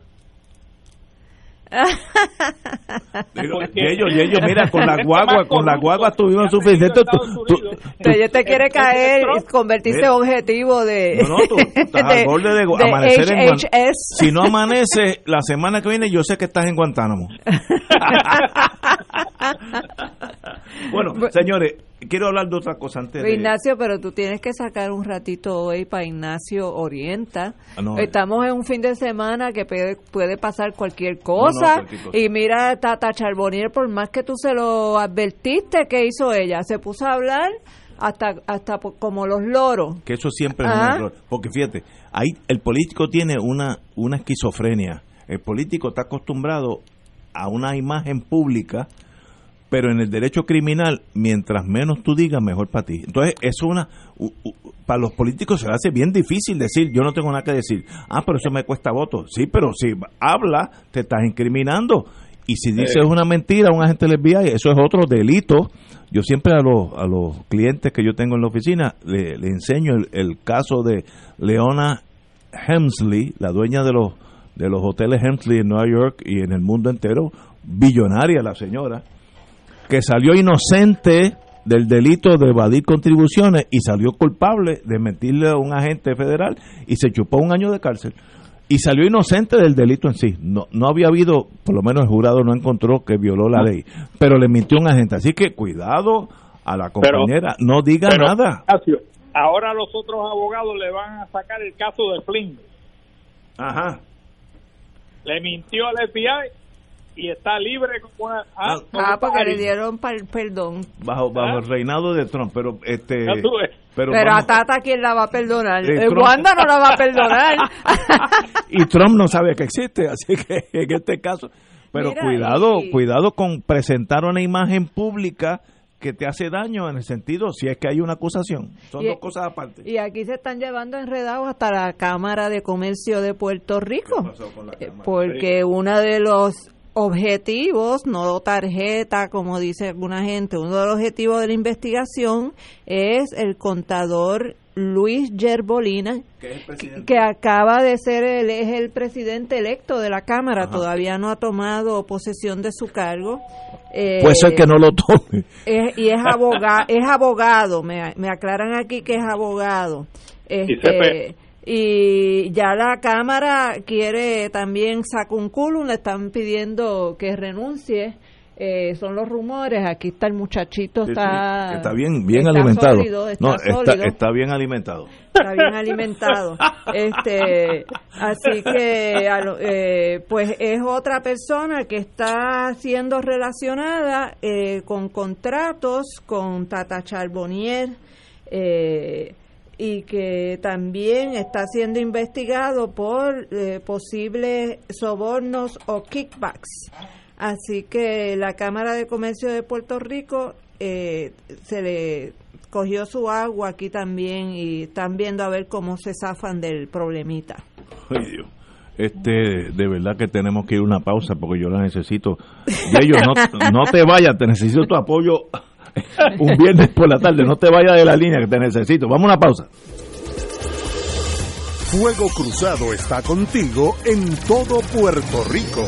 y ellos, y ellos, mira, con la guagua, con la guagua tuvimos suficiente. ella te quiere caer y convertirse en objetivo de. No, no, tú, estás al borde de, amanecer en Si no amanece la semana que viene, yo sé que estás en Guantánamo. bueno, señores, quiero hablar de otra cosa antes. Ignacio, pero tú tienes que sacar un ratito hoy para Ignacio Orienta. Ah, Estamos en un fin de semana que puede, pasar cualquier cosa. Y mira, Tata Charbonier, por más que tú se lo advertiste, ¿qué hizo ella? Se puso a hablar hasta hasta como los loros. Que eso siempre es un ah. error. Porque fíjate, ahí el político tiene una, una esquizofrenia. El político está acostumbrado a una imagen pública pero en el derecho criminal, mientras menos tú digas, mejor para ti. Entonces, es una. para los políticos se hace bien difícil decir, yo no tengo nada que decir. Ah, pero eso me cuesta votos. Sí, pero si habla, te estás incriminando. Y si dices una mentira a un agente del FBI, eso es otro delito. Yo siempre a los, a los clientes que yo tengo en la oficina le, enseño el, el, caso de Leona Hemsley, la dueña de los, de los hoteles Hemsley en Nueva York y en el mundo entero, billonaria la señora que salió inocente del delito de evadir contribuciones y salió culpable de mentirle a un agente federal y se chupó un año de cárcel. Y salió inocente del delito en sí. No, no había habido, por lo menos el jurado no encontró que violó la ley, pero le mintió un agente. Así que cuidado a la compañera, no diga nada. Ahora los otros abogados le van a sacar el caso de Flynn. Ajá. Le mintió al FBI y está libre como ah, ah, ah porque le dieron perdón. Bajo bajo el reinado de Trump pero este pero, a Tata quién la va a perdonar eh, Wanda no la va a perdonar. Y Trump no sabe que existe así que en este caso pero cuidado cuidado con presentar una imagen pública que te hace daño en el sentido si es que hay una acusación. Son dos cosas aparte. Y aquí se están llevando enredados hasta la Cámara de Comercio de Puerto Rico. Eh, porque una de los objetivos, no tarjeta, como dice alguna gente, uno de los objetivos de la investigación es el contador Luis Gerbolina, que, acaba de ser el, es el presidente electo de la Cámara, todavía no ha tomado posesión de su cargo. Eh, Puede ser que no lo tome. y es, abogado, es abogado, me, me aclaran aquí que es abogado. Este, y ya la Cámara quiere también culo le están pidiendo que renuncie. Eh, son los rumores, aquí está el muchachito, está, está bien, bien alimentado. está, no, está, bien alimentado. Está bien alimentado. este, así que, eh, pues es otra persona que está siendo relacionada eh, con contratos con Tata Charbonnier. Eh, y que también está siendo investigado por eh, posibles sobornos o kickbacks. Así que la Cámara de Comercio de Puerto Rico eh, se le cogió su agua aquí también y están viendo a ver cómo se zafan del problemita. Ay, Dios. Este, de verdad que tenemos que ir a una pausa porque yo la necesito. De ellos, no, no te vayas, te necesito tu apoyo un viernes por la tarde. No te vayas de la línea que te necesito. Vamos a una pausa. Fuego Cruzado está contigo en todo Puerto Rico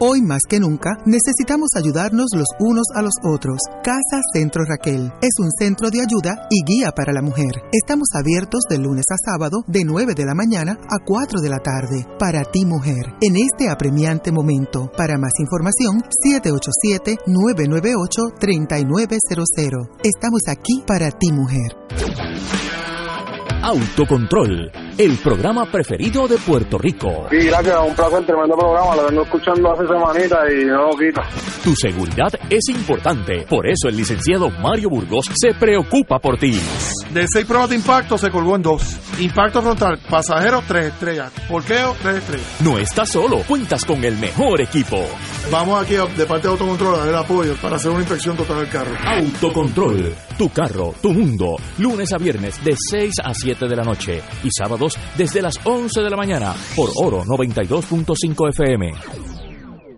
Hoy más que nunca necesitamos ayudarnos los unos a los otros. Casa Centro Raquel es un centro de ayuda y guía para la mujer. Estamos abiertos de lunes a sábado de 9 de la mañana a 4 de la tarde. Para ti mujer, en este apremiante momento. Para más información, 787-998-3900. Estamos aquí para ti mujer. Autocontrol el programa preferido de Puerto Rico. Sí, gracias, un placer, tremendo programa, lo vengo escuchando hace semanitas y no lo quito. Tu seguridad es importante, por eso el licenciado Mario Burgos se preocupa por ti. De seis pruebas de impacto se colgó en dos. Impacto frontal, pasajero, tres estrellas. Porqueo, tres estrellas. No estás solo, cuentas con el mejor equipo. Vamos aquí de parte de Autocontrol a dar el apoyo para hacer una inspección total del carro. Autocontrol, tu carro, tu mundo. Lunes a viernes de 6 a 7 de la noche y sábado desde las 11 de la mañana por Oro 92.5 FM.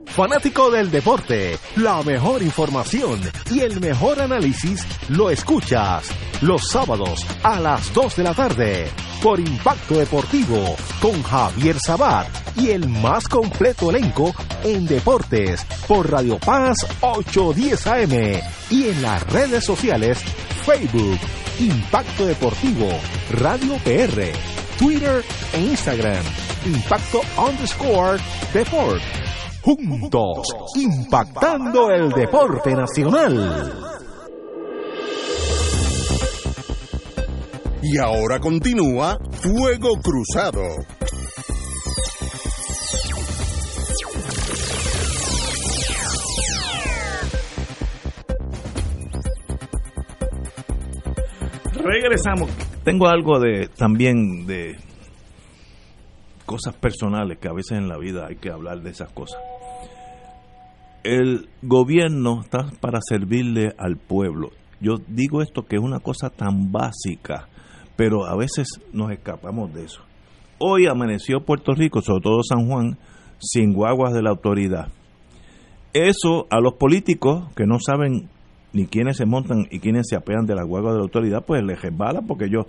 Fanático del deporte, la mejor información y el mejor análisis lo escuchas los sábados a las 2 de la tarde por Impacto Deportivo con Javier Sabat y el más completo elenco en deportes por Radio Paz 810 AM y en las redes sociales Facebook Impacto Deportivo Radio PR Twitter e Instagram. Impacto underscore Deport. Juntos, impactando el deporte nacional. Y ahora continúa Fuego Cruzado. Regresamos tengo algo de también de cosas personales que a veces en la vida hay que hablar de esas cosas. El gobierno está para servirle al pueblo. Yo digo esto que es una cosa tan básica, pero a veces nos escapamos de eso. Hoy amaneció Puerto Rico, sobre todo San Juan, sin guaguas de la autoridad. Eso a los políticos que no saben ni quienes se montan y quienes se apean de la huelga de la autoridad, pues les resbala porque ellos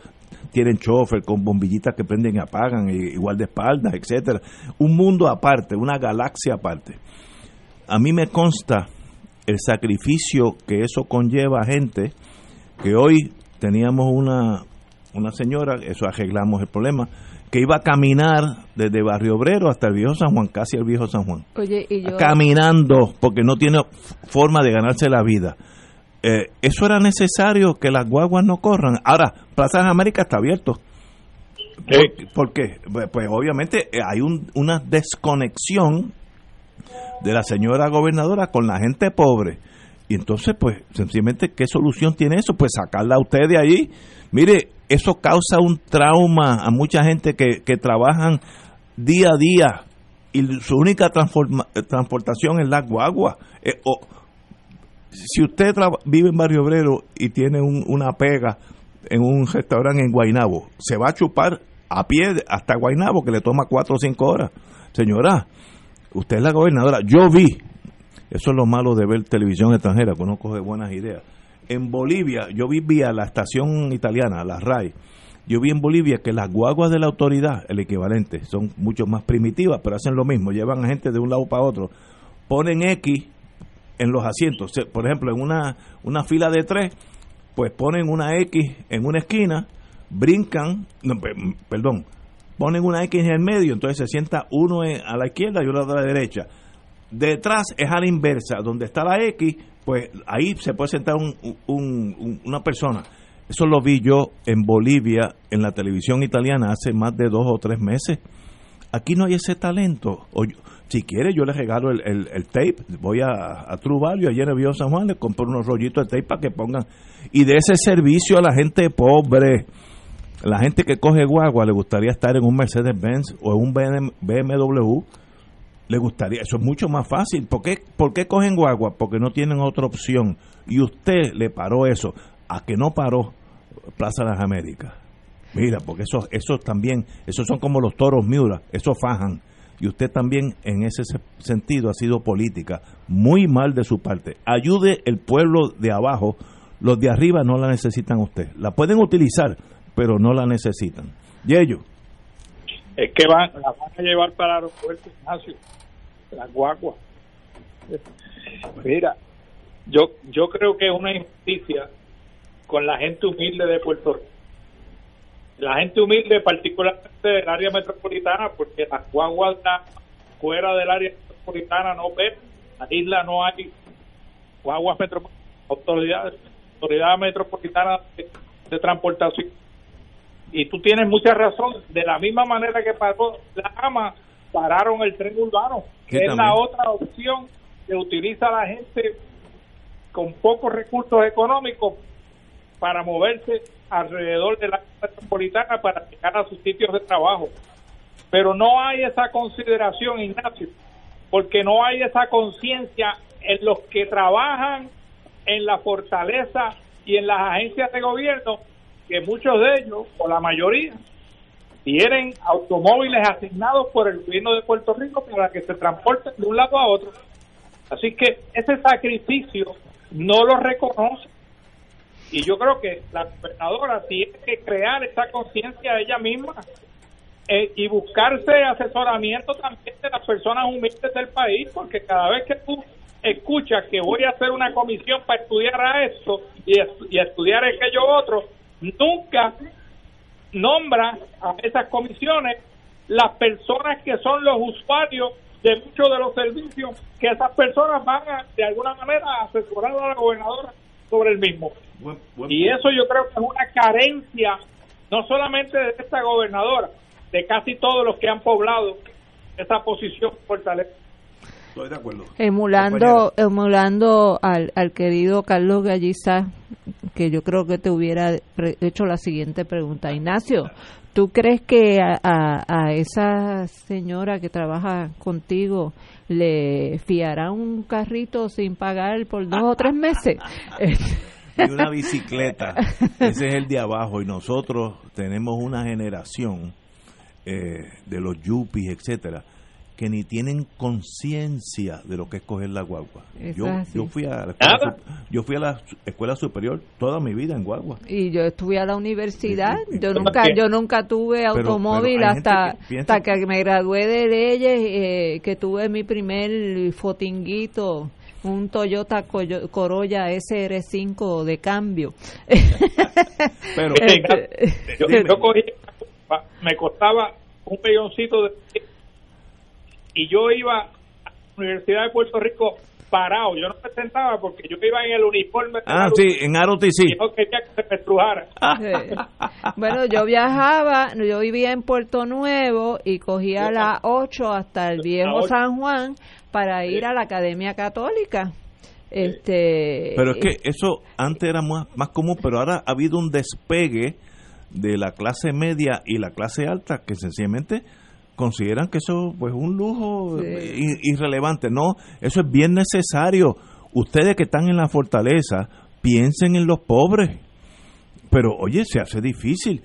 tienen chofer con bombillitas que prenden y apagan, igual de espaldas, etcétera. Un mundo aparte, una galaxia aparte. A mí me consta el sacrificio que eso conlleva a gente que hoy teníamos una, una señora, eso arreglamos el problema, que iba a caminar desde Barrio Obrero hasta el viejo San Juan, casi el viejo San Juan. Caminando, porque no tiene forma de ganarse la vida. Eh, eso era necesario que las guaguas no corran. Ahora, Plaza de América está abierto. ¿Por, qué? Pues, pues, obviamente eh, hay una desconexión de la señora gobernadora con la gente pobre. Y entonces, pues, sencillamente, ¿qué solución tiene eso? Pues sacarla a usted de ahí. Mire, eso causa un trauma a mucha gente que, que trabajan día a día y su única transportación es la guagua. Eh, si usted vive en Barrio Obrero y tiene una pega en un restaurante en Guainabo, se va a chupar a pie hasta Guainabo, que le toma cuatro o cinco horas. Señora, usted es la gobernadora. Yo vi, eso es lo malo de ver televisión extranjera, que uno coge buenas ideas. En Bolivia, yo vi vía la estación italiana, la RAI, yo vi en Bolivia que las guaguas de la autoridad, el equivalente, son mucho más primitivas, pero hacen lo mismo, llevan a gente de un lado para otro, ponen X en los asientos. Por ejemplo, en una, una fila de tres, pues ponen una X en una esquina, brincan, perdón, ponen una X en el medio, entonces se sienta uno a la izquierda y otro a la derecha. Detrás es a la inversa, donde está la X, pues ahí se puede sentar un, una persona. Eso lo vi yo en Bolivia, en la televisión italiana, hace más de dos o tres meses. Aquí no hay ese talento. O si quiere, yo le regalo el, el, tape. Voy a, a True Value, ayer en San Juan, le compro unos rollitos de tape para que pongan. Y de ese servicio a la gente pobre. La gente que coge guagua le gustaría estar en un Mercedes-Benz o en un BMW. Le gustaría, eso es mucho más fácil. ¿Por qué, ¿Por qué cogen guagua? Porque no tienen otra opción. Y usted le paró eso. a que no paró Plaza de las Américas. Mira, porque esos, esos también, esos son como los toros Miura, esos fajan. Y usted también en ese sentido ha sido política, muy mal de su parte. Ayude el pueblo de abajo, los de arriba no la necesitan usted. La pueden utilizar, pero no la necesitan. Y ellos. Es que van, la van a llevar para el aeropuerto, Ignacio, las guaguas. Mira, yo, yo creo que es una injusticia con la gente humilde de Puerto Rico la gente humilde, particularmente del área metropolitana, porque las guaguas fuera del área metropolitana no ven, en la isla no hay guaguas metropolitanas, autoridades, autoridad metropolitana de, transportación. Y tú tienes mucha razón, de la misma manera que paró la AMA, pararon el tren urbano, que es la otra opción que utiliza la gente con pocos recursos económicos para moverse alrededor de la metropolitana para llegar a sus sitios de trabajo. Pero no hay esa consideración, Ignacio, porque no hay esa conciencia en los que trabajan en la fortaleza y en las agencias de gobierno, que muchos de ellos, o la mayoría, tienen automóviles asignados por el gobierno de Puerto Rico para que se transporten de un lado a otro. Así que ese sacrificio no lo reconoce y yo creo que la gobernadora tiene que crear esa conciencia ella misma eh, y buscarse asesoramiento también de las personas humildes del país, porque cada vez que tú escuchas que voy a hacer una comisión para estudiar a esto y, y estudiar aquello otro, nunca nombra a esas comisiones las personas que son los usuarios de muchos de los servicios que esas personas van a, de alguna manera, asesorar a la gobernadora sobre el mismo. y eso yo creo que es una carencia, no solamente de esta gobernadora, de casi todos los que han poblado esa posición fortaleza. Estoy de acuerdo. Emulando, emulando al, al querido Carlos Galliza, que yo creo que te hubiera hecho la siguiente pregunta. Ignacio, ¿tú crees que a, esa señora que trabaja contigo le fiará un carrito sin pagar por dos o tres meses. y una bicicleta. Ese es el de abajo. Y nosotros tenemos una generación eh, de los yuppies, etcétera, que ni tienen conciencia de lo que es coger la guagua. Yo, yo, fui a la escuela, yo fui a la escuela superior toda mi vida en guagua. Y yo estuve a la universidad. Yo nunca yo nunca tuve automóvil hasta hasta que me gradué de leyes, eh, que tuve mi primer fotinguito un Toyota Corolla SR5 de cambio. Pero este, yo, me costaba un peyoncito de y yo iba a la Universidad de Puerto Rico parado, yo no me sentaba porque yo iba en el uniforme. Ah, sí, en ROTC. Yo quería que se me estrujara. Bueno, yo viajaba, yo vivía en Puerto Nuevo y cogía la 8 hasta el viejo San Juan para ir a la Academia Católica. Este, pero es que eso antes era más, más común, pero ahora ha habido un despegue de la clase media y la clase alta que sencillamente consideran que eso pues un lujo irrelevante. No, eso es bien necesario. Ustedes que están en la fortaleza, piensen en los pobres. Pero oye, se hace difícil.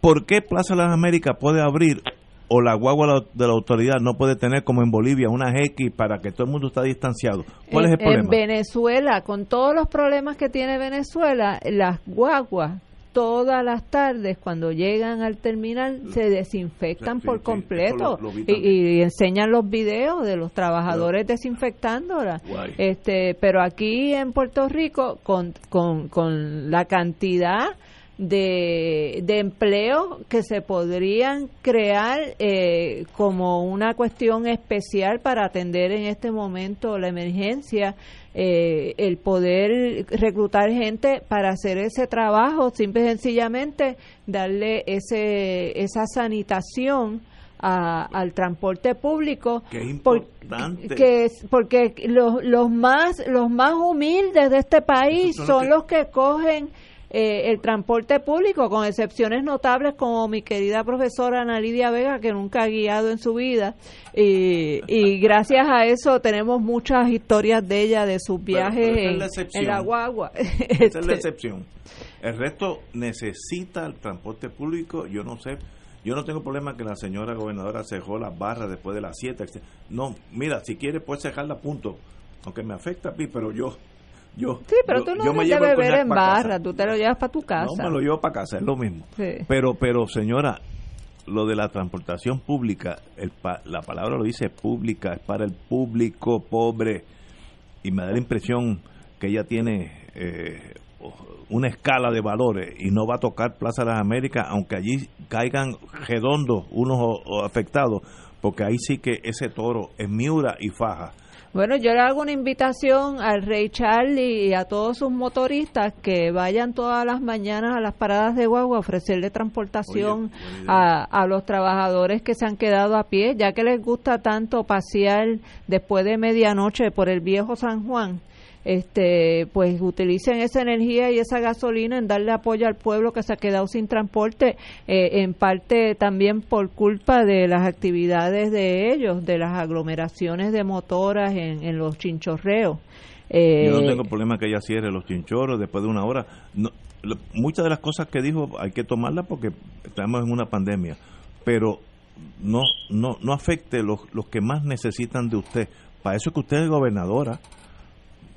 ¿Por qué Plaza de las Américas puede abrir o la guagua de la autoridad no puede tener como en Bolivia unas X para que todo el mundo está distanciado? ¿Cuál es el problema? En Venezuela, con todos los problemas que tiene Venezuela, las guaguas todas las tardes cuando llegan al terminal se desinfectan por completo. y, enseñan los videos de los trabajadores desinfectándola. Este pero aquí en Puerto Rico con, con, con la cantidad de, de empleo que se podrían crear eh, como una cuestión especial para atender en este momento la emergencia eh, el poder reclutar gente para hacer ese trabajo, simple y sencillamente darle ese, esa sanitación al transporte público. Que es importante. porque los, los más los más humildes de este país son, los que cogen eh, el transporte público, con excepciones notables como mi querida profesora Ana Lidia Vega, que nunca ha guiado en su vida. Y, gracias a eso tenemos muchas historias de ella, de sus viajes en, la guagua. Esa es la excepción. El resto necesita el transporte público, yo no sé. Yo no tengo problema que la señora gobernadora cejó las barras después de las 7. No, mira, si quiere puede cejarla, punto. Aunque me afecta a mí, pero yo yo, sí, pero tú no yo me llevo beber en barra, tú te lo llevas para tu casa. No, me lo llevo para casa, es lo mismo. Pero, pero señora, lo de la transportación pública, el, la palabra lo dice pública, es para el público pobre. Y me da la impresión que ella tiene eh, una escala de valores y no va a tocar Plaza de las Américas, aunque allí caigan redondos unos afectados, porque ahí sí que ese toro es miura y faja bueno, yo le hago una invitación al Rey Charlie y a todos sus motoristas que vayan todas las mañanas a las paradas de guagua a ofrecerle transportación a, a los trabajadores que se han quedado a pie, ya que les gusta tanto pasear después de medianoche por el viejo San Juan este pues utilicen esa energía y esa gasolina en darle apoyo al pueblo que se ha quedado sin transporte eh, en parte también por culpa de las actividades de ellos de las aglomeraciones de motoras en, en los chinchorreos. Eh, yo no tengo problema que ella cierre los chinchorros después de una hora. No, muchas de las cosas que dijo hay que tomarlas porque estamos en una pandemia pero no no no afecte los, los que más necesitan de usted. Para eso es que usted es gobernadora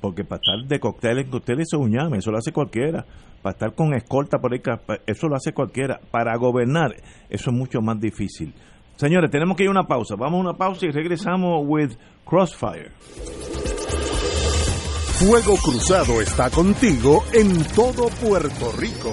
porque para estar de cóctel en cóctel eso es eso lo hace cualquiera. Para estar con escolta por ahí, eso lo hace cualquiera. Para gobernar, eso es mucho más difícil. Señores, tenemos que ir a una pausa. Vamos a una pausa y regresamos with Crossfire. Fuego Cruzado está contigo en todo Puerto Rico.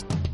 Sports.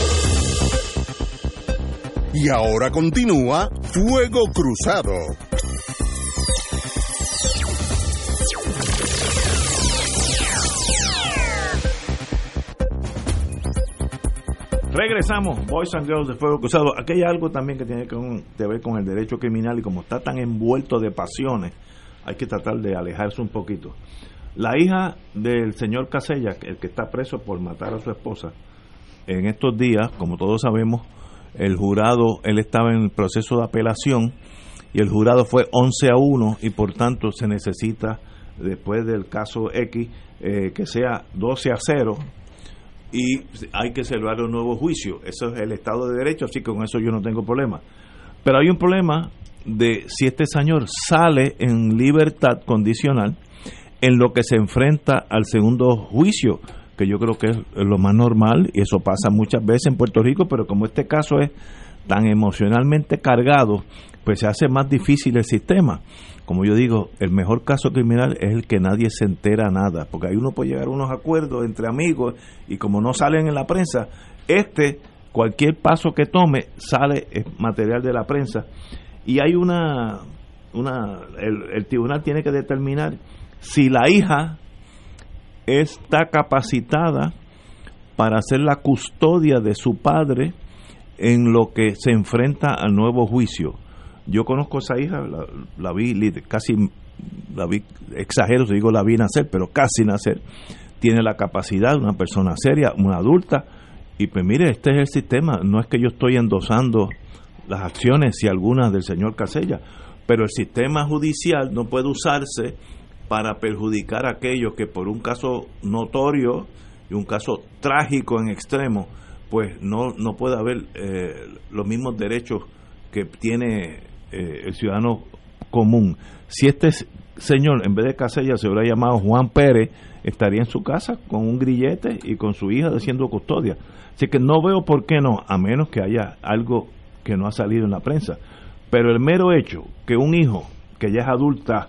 Y ahora continúa Fuego Cruzado. Regresamos, Boys and Girls de Fuego Cruzado. Aquí hay algo también que tiene que ver con el derecho criminal y como está tan envuelto de pasiones, hay que tratar de alejarse un poquito. La hija del señor Casella, el que está preso por matar a su esposa, en estos días, como todos sabemos, el jurado, él estaba en el proceso de apelación y el jurado fue 11 a 1 y por tanto se necesita, después del caso X, eh, que sea 12 a 0 y hay que celebrar un nuevo juicio. Eso es el Estado de Derecho, así que con eso yo no tengo problema. Pero hay un problema de si este señor sale en libertad condicional en lo que se enfrenta al segundo juicio, que yo creo que es lo más normal y eso pasa muchas veces en Puerto Rico, pero como este caso es tan emocionalmente cargado, pues se hace más difícil el sistema. Como yo digo, el mejor caso criminal es el que nadie se entera nada, porque ahí uno puede llegar a unos acuerdos entre amigos y como no salen en la prensa, este, cualquier paso que tome, sale material de la prensa. Y hay una, una el, el tribunal tiene que determinar si la hija está capacitada para hacer la custodia de su padre en lo que se enfrenta al nuevo juicio. Yo conozco a esa hija, la, vi casi, la vi, exagero si digo la vi nacer, pero casi nacer. Tiene la capacidad una persona seria, una adulta, y pues mire, este es el sistema. No es que yo estoy endosando las acciones y algunas del señor Casella, pero el sistema judicial no puede usarse para perjudicar a aquellos que por un caso notorio y un caso trágico en extremo, pues no, no puede haber eh, los mismos derechos que tiene eh, el ciudadano común. Si este señor, en vez de Casella, se hubiera llamado Juan Pérez, estaría en su casa con un grillete y con su hija haciendo custodia. Así que no veo por qué no, a menos que haya algo que no ha salido en la prensa. Pero el mero hecho que un hijo que ya es adulta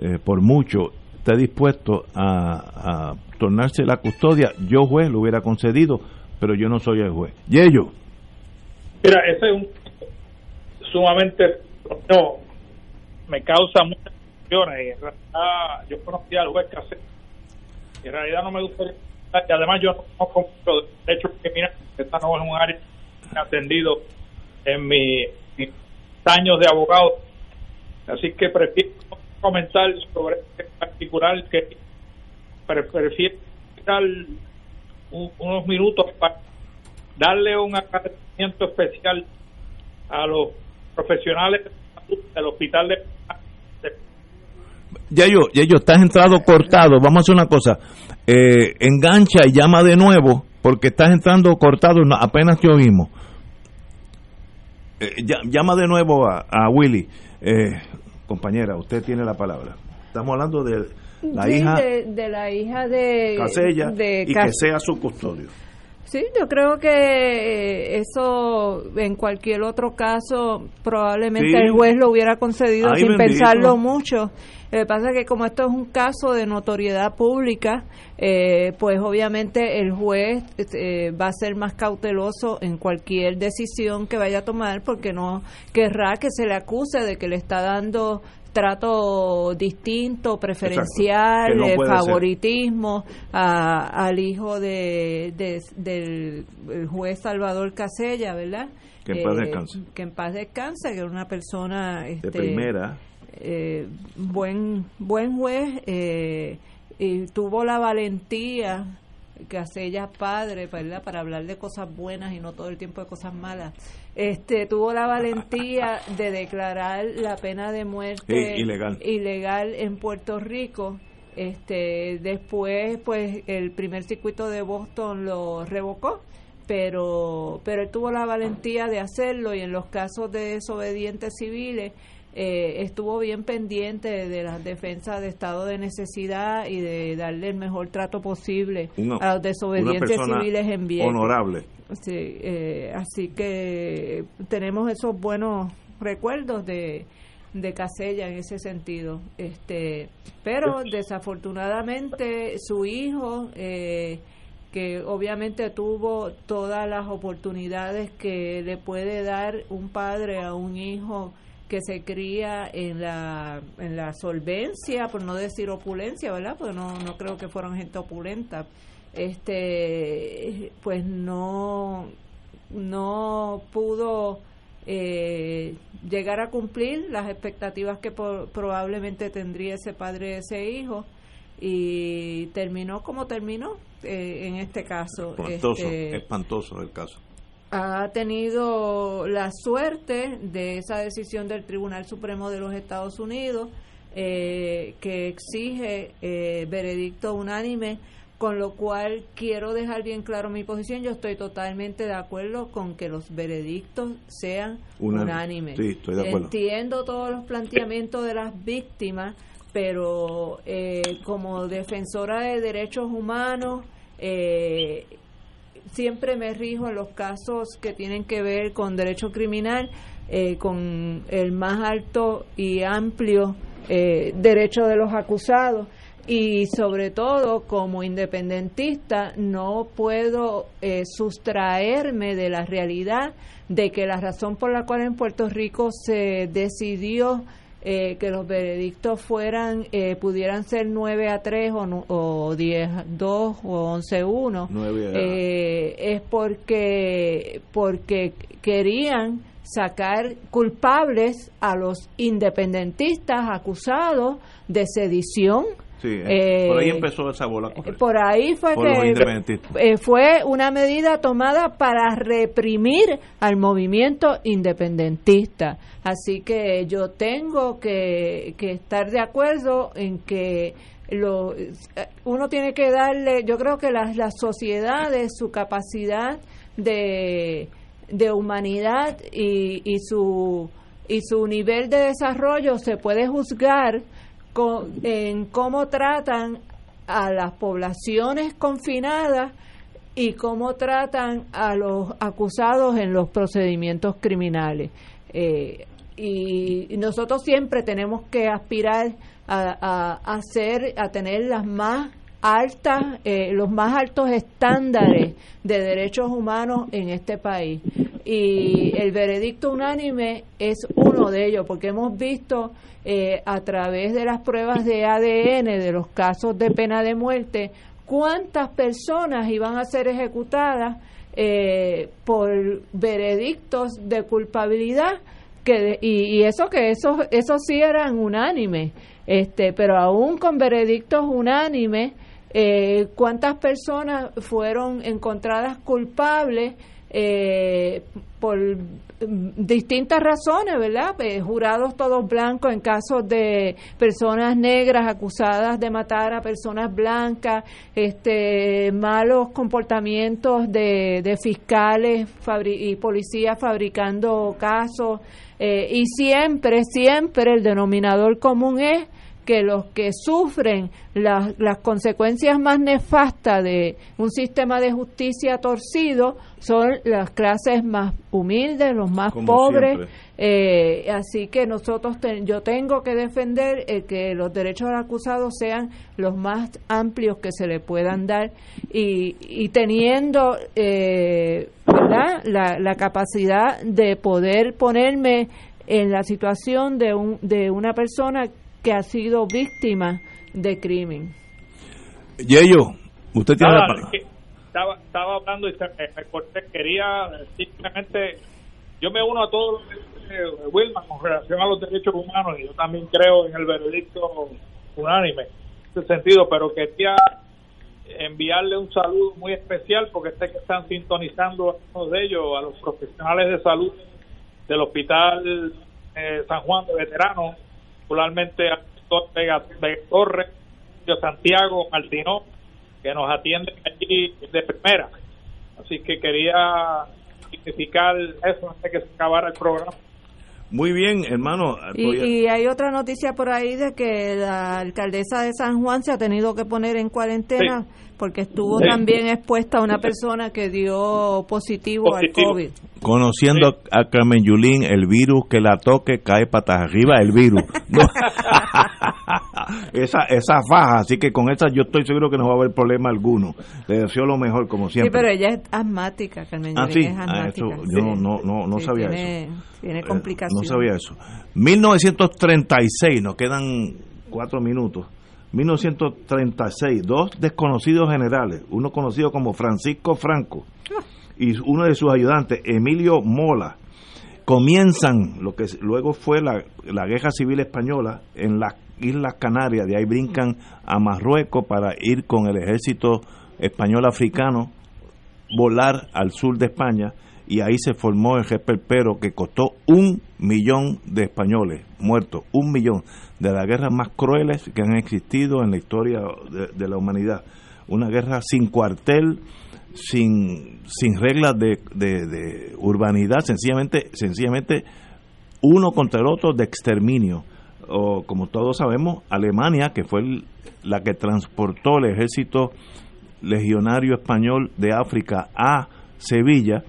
eh, por mucho esté dispuesto a, tornarse la custodia, yo juez lo hubiera concedido, pero yo no soy el juez. ¿Y ellos? Mira, ese es un sumamente no me causa muchas emociones yo conocí al juez Casé y en realidad no me gustaría y además yo no conozco de hecho mira esta no es un área atendido en mis años de abogado así que prefiero comentar sobre este particular que prefiero dar unos minutos para darle un agradecimiento especial a los profesionales del hospital de ya yo, ya yo, estás entrado cortado. Vamos a hacer una cosa. Eh, engancha y llama de nuevo, porque estás entrando cortado, apenas te oímos. Eh, llama de nuevo a, a Willy. Eh, compañera, usted tiene la palabra. Estamos hablando de la hija de, la hija de Casella y que sea su custodio. Sí, yo creo que eh, eso en cualquier otro caso probablemente el juez lo hubiera concedido sin pensarlo mucho. Lo que pasa es que como esto es un caso de notoriedad pública, eh, pues obviamente el juez eh, va a ser más cauteloso en cualquier decisión que vaya a tomar porque no querrá que se le acuse de que le está dando trato distinto, preferencial, favoritismo al hijo de, del juez Salvador Casella, ¿verdad? Que en paz eh, descanse. que en paz descanse, que era una persona... Este, de primera. Eh, buen, buen juez eh, y tuvo la valentía Casella padre, ¿verdad? Para hablar de cosas buenas y no todo el tiempo de cosas malas este tuvo la valentía de declarar la pena de muerte ilegal. ilegal en Puerto Rico este después pues el primer circuito de Boston lo revocó pero pero él tuvo la valentía de hacerlo y en los casos de desobedientes civiles eh, estuvo bien pendiente de las defensas de estado de necesidad y de darle el mejor trato posible a los desobedientes civiles en bien. Honorable. Sí, eh, así que tenemos esos buenos recuerdos de, de Casella en ese sentido. Este, pero desafortunadamente su hijo, eh, que obviamente tuvo todas las oportunidades que le puede dar un padre a un hijo que se cría en la, en la solvencia, por no decir opulencia, ¿verdad? Porque no, no creo que fueran gente opulenta. Este, pues no, no pudo eh, llegar a cumplir las expectativas que probablemente tendría ese padre ese hijo y terminó como terminó eh, en este caso. Espantoso, este, espantoso el caso ha tenido la suerte de esa decisión del Tribunal Supremo de los Estados Unidos eh, que exige eh, veredicto unánime con lo cual quiero dejar bien claro mi posición. Yo estoy totalmente de acuerdo con que los veredictos sean unánimes. Entiendo todos los planteamientos de las víctimas, pero eh, como defensora de derechos humanos, eh, siempre me rijo en los casos que tienen que ver con derecho criminal, eh, con el más alto y amplio derecho de los acusados. Y sobre todo como independentista no puedo eh, sustraerme de la realidad de que la razón por la cual en Puerto Rico se decidió eh, que los veredictos fueran eh, pudieran ser 9 a 3 o, o 10 2 o 11 1 es porque porque querían sacar culpables a los independentistas acusados de sedición eh, por ahí empezó esa bola. Por ahí fue que eh, fue una medida tomada para reprimir al movimiento independentista. Así que yo tengo que, estar de acuerdo en que lo, uno tiene que darle, yo creo que las, las sociedades, su capacidad de, de humanidad y, y, su, y su nivel de desarrollo se puede juzgar en cómo tratan a las poblaciones confinadas y cómo tratan a los acusados en los procedimientos criminales. Eh, y, nosotros siempre tenemos que aspirar a, a, hacer, a tener las más altas, eh, los más altos estándares de derechos humanos en este país. Y el veredicto unánime es uno de ellos, porque hemos visto eh, a través de las pruebas de ADN de los casos de pena de muerte cuántas personas iban a ser ejecutadas eh, por veredictos de culpabilidad que y, eso que esos esos sí eran unánimes este pero aún con veredictos unánimes eh, cuántas personas fueron encontradas culpables por distintas razones, ¿verdad? Eh, jurados todos blancos en casos de personas negras acusadas de matar a personas blancas, este, malos comportamientos de, de fiscales y policías fabricando casos, y siempre, siempre el denominador común es que los que sufren las, las consecuencias más nefastas de un sistema de justicia torcido son las clases más humildes, los más pobres. Eh, así que nosotros, yo tengo que defender eh, que los derechos del acusado sean los más amplios que se le puedan dar. Y, y teniendo eh, La, la capacidad de poder ponerme en la situación de, un, de una persona que ha sido víctima de crimen. Yeyo, usted tiene la palabra. Estaba, estaba hablando y me corté. Quería simplemente, yo me uno a todo lo que dice Wilman con relación a los derechos humanos y yo también creo en el veredicto unánime en ese sentido, pero quería enviarle un saludo muy especial porque sé que están sintonizando a uno de ellos, a los profesionales de salud del Hospital eh, San Juan de Veteranos particularmente al doctor Vega, Torres, Santiago Martino, que nos atienden aquí de primera. Así que quería significar eso antes de que se acabara el programa. Muy bien, hermano. Y, hay otra noticia por ahí de que la alcaldesa de San Juan se ha tenido que poner en cuarentena porque estuvo también expuesta a una persona que dio positivo, al COVID. Conociendo a Carmen Yulín, el virus que la toque cae patas arriba el virus. esa, esa faja, así que con esa yo estoy seguro que no va a haber problema alguno. Le deseo lo mejor, como siempre. Sí, pero ella es asmática, Carmen ah, Yulín es ah, asmática. yo no, no, no sabía eso. Tiene eh, complicaciones. no sabía eso. 1936, nos quedan cuatro minutos. 1936, dos desconocidos generales, uno conocido como Francisco Franco y uno de sus ayudantes, Emilio Mola, comienzan lo que luego fue la, la guerra civil española en las Islas Canarias, de ahí brincan a Marruecos para ir con el ejército español africano, volar al sur de España y ahí se formó el Pero que costó un millón de españoles muertos, un millón de las guerras más crueles que han existido en la historia de, la humanidad. una guerra sin cuartel, sin, sin reglas de, urbanidad, sencillamente, sencillamente uno contra el otro de exterminio. O como todos sabemos, Alemania, que fue la que transportó el ejército legionario español de África a Sevilla,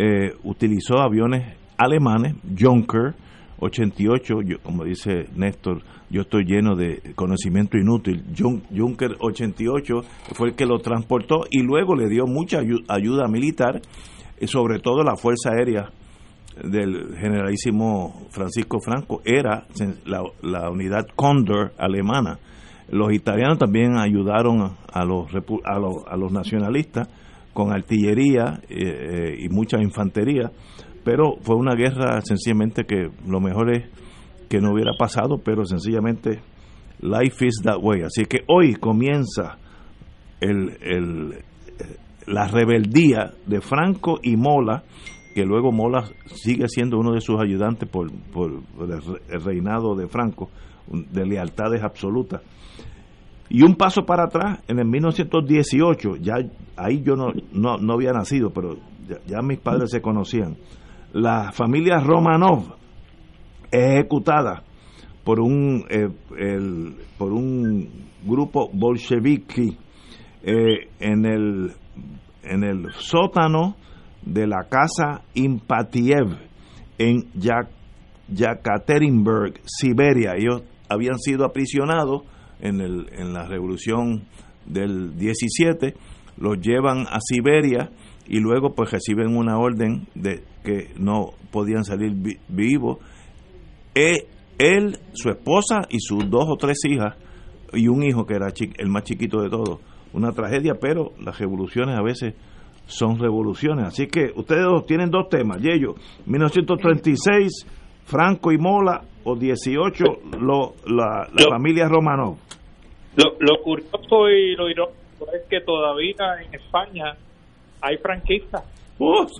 eh, utilizó aviones alemanes, Junker 88, yo, como dice Néstor, yo estoy lleno de conocimiento inútil. Junker 88 fue el que lo transportó y luego le dio mucha ayuda militar, sobre todo la Fuerza Aérea del generalísimo Francisco Franco, era la, unidad Condor alemana. Los italianos también ayudaron a los, a los, nacionalistas con artillería eh, eh, y mucha infantería, pero fue una guerra sencillamente que lo mejor es que no hubiera pasado, pero sencillamente life is that way. Así que hoy comienza el, el, la rebeldía de Franco y Mola, que luego Mola sigue siendo uno de sus ayudantes por, por el reinado de Franco, de lealtades absolutas. Y un paso para atrás, en el 1918, ya ahí yo no, no, no había nacido, pero ya, mis padres se conocían. La familia Romanov ejecutada por un, eh, el, por un grupo bolchevique eh, en, el, en el sótano de la casa Impatiev en Yak Yekaterinburg, Siberia. Ellos habían sido aprisionados en, el, en la revolución del 17, los llevan a Siberia y luego pues reciben una orden de que no podían salir vivos él, su esposa y sus dos o tres hijas y un hijo que era el más chiquito de todos. Una tragedia, pero las revoluciones a veces son revoluciones. Así que ustedes tienen dos temas. Yello, 1936, Franco y Mola, o 18, lo, la, familia Romanov. Lo, curioso y lo irónico es que todavía en España hay franquistas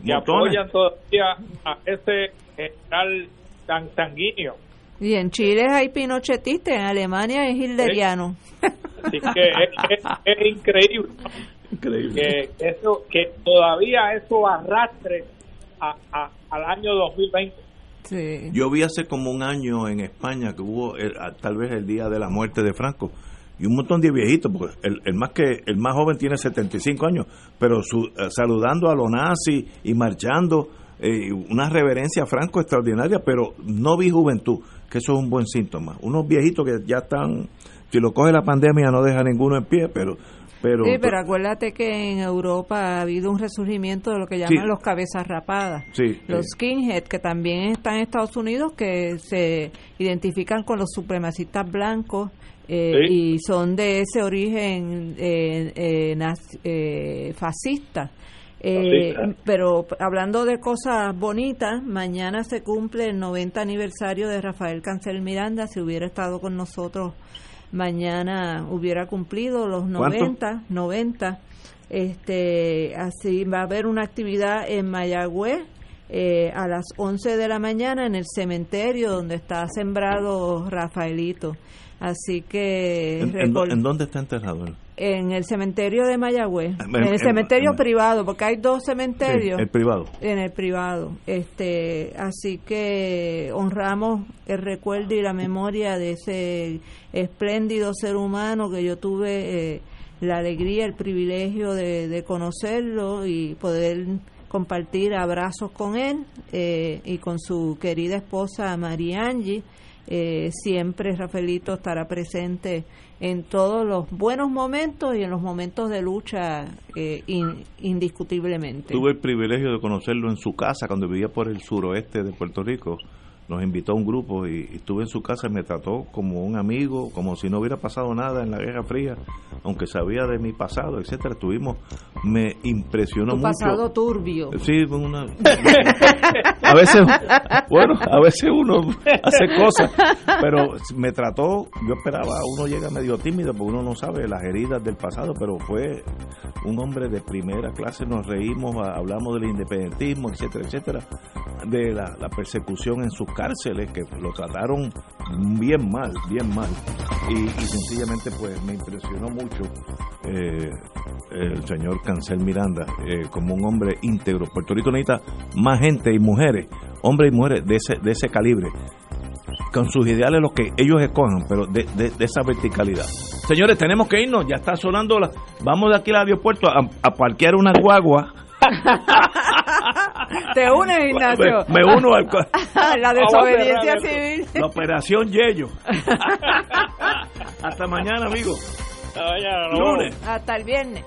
que apoyan todavía a ese general tan sanguíneo. Y en Chile hay pinochetistas, en Alemania es hilderiano. Así que es, increíble, Que, eso, que todavía eso arrastre a, al año 2020. Yo vi hace como un año en España que hubo tal vez el día de la muerte de Franco y un montón de viejitos, porque el, el más que el más joven tiene 75 años, pero su, eh, saludando a los nazis y marchando eh, una reverencia a Franco extraordinaria, pero no vi juventud, que eso es un buen síntoma. Unos viejitos que ya están, si lo coge la pandemia no deja ninguno en pie, pero... Pero, sí, pero acuérdate que en Europa ha habido un resurgimiento de lo que llaman los cabezas rapadas, los skinhead, que también están en Estados Unidos, que se identifican con los supremacistas blancos eh, y son de ese origen eh, eh fascista. Eh, pero hablando de cosas bonitas, mañana se cumple el 90 aniversario de Rafael Cancel Miranda. Si hubiera estado con nosotros mañana, hubiera cumplido los 90. 90. Este, así va a haber una actividad en Mayagüez eh, a las 11 de la mañana en el cementerio donde está sembrado Rafaelito. Así que... ¿En, dónde está enterrado él? En el cementerio de Mayagüez. En, el cementerio privado, porque hay dos cementerios. el privado. En el privado. este Así que honramos el recuerdo y la memoria de ese espléndido ser humano que yo tuve eh, la alegría, el privilegio de, conocerlo y poder compartir abrazos con él eh, y con su querida esposa María Angie eh, siempre Rafaelito estará presente en todos los buenos momentos y en los momentos de lucha eh, indiscutiblemente. Tuve el privilegio de conocerlo en su casa cuando vivía por el suroeste de Puerto Rico nos invitó a un grupo y, estuve en su casa y me trató como un amigo, como si no hubiera pasado nada en la Guerra Fría, aunque sabía de mi pasado, etcétera. Estuvimos, me impresionó tu mucho. pasado turbio. Sí, una, a veces, bueno, a veces uno hace cosas, pero me trató, yo esperaba, uno llega medio tímido porque uno no sabe las heridas del pasado, pero fue un hombre de primera clase, nos reímos, hablamos del independentismo, etcétera, etcétera, de la, la persecución en sus cárceles que lo trataron bien mal, bien mal. Y, sencillamente pues me impresionó mucho eh, el señor Cancel Miranda eh, como un hombre íntegro. Puerto Rico necesita más gente y mujeres, hombres y mujeres de ese, de ese calibre con sus ideales los que ellos escojan, pero de, esa verticalidad. Señores, tenemos que irnos, ya está sonando, la, vamos de aquí al aeropuerto a, a parquear una guagua. Te unes, Ignacio. Me, uno al. la desobediencia civil. La operación Yello. Hasta mañana, amigo. Hasta el viernes.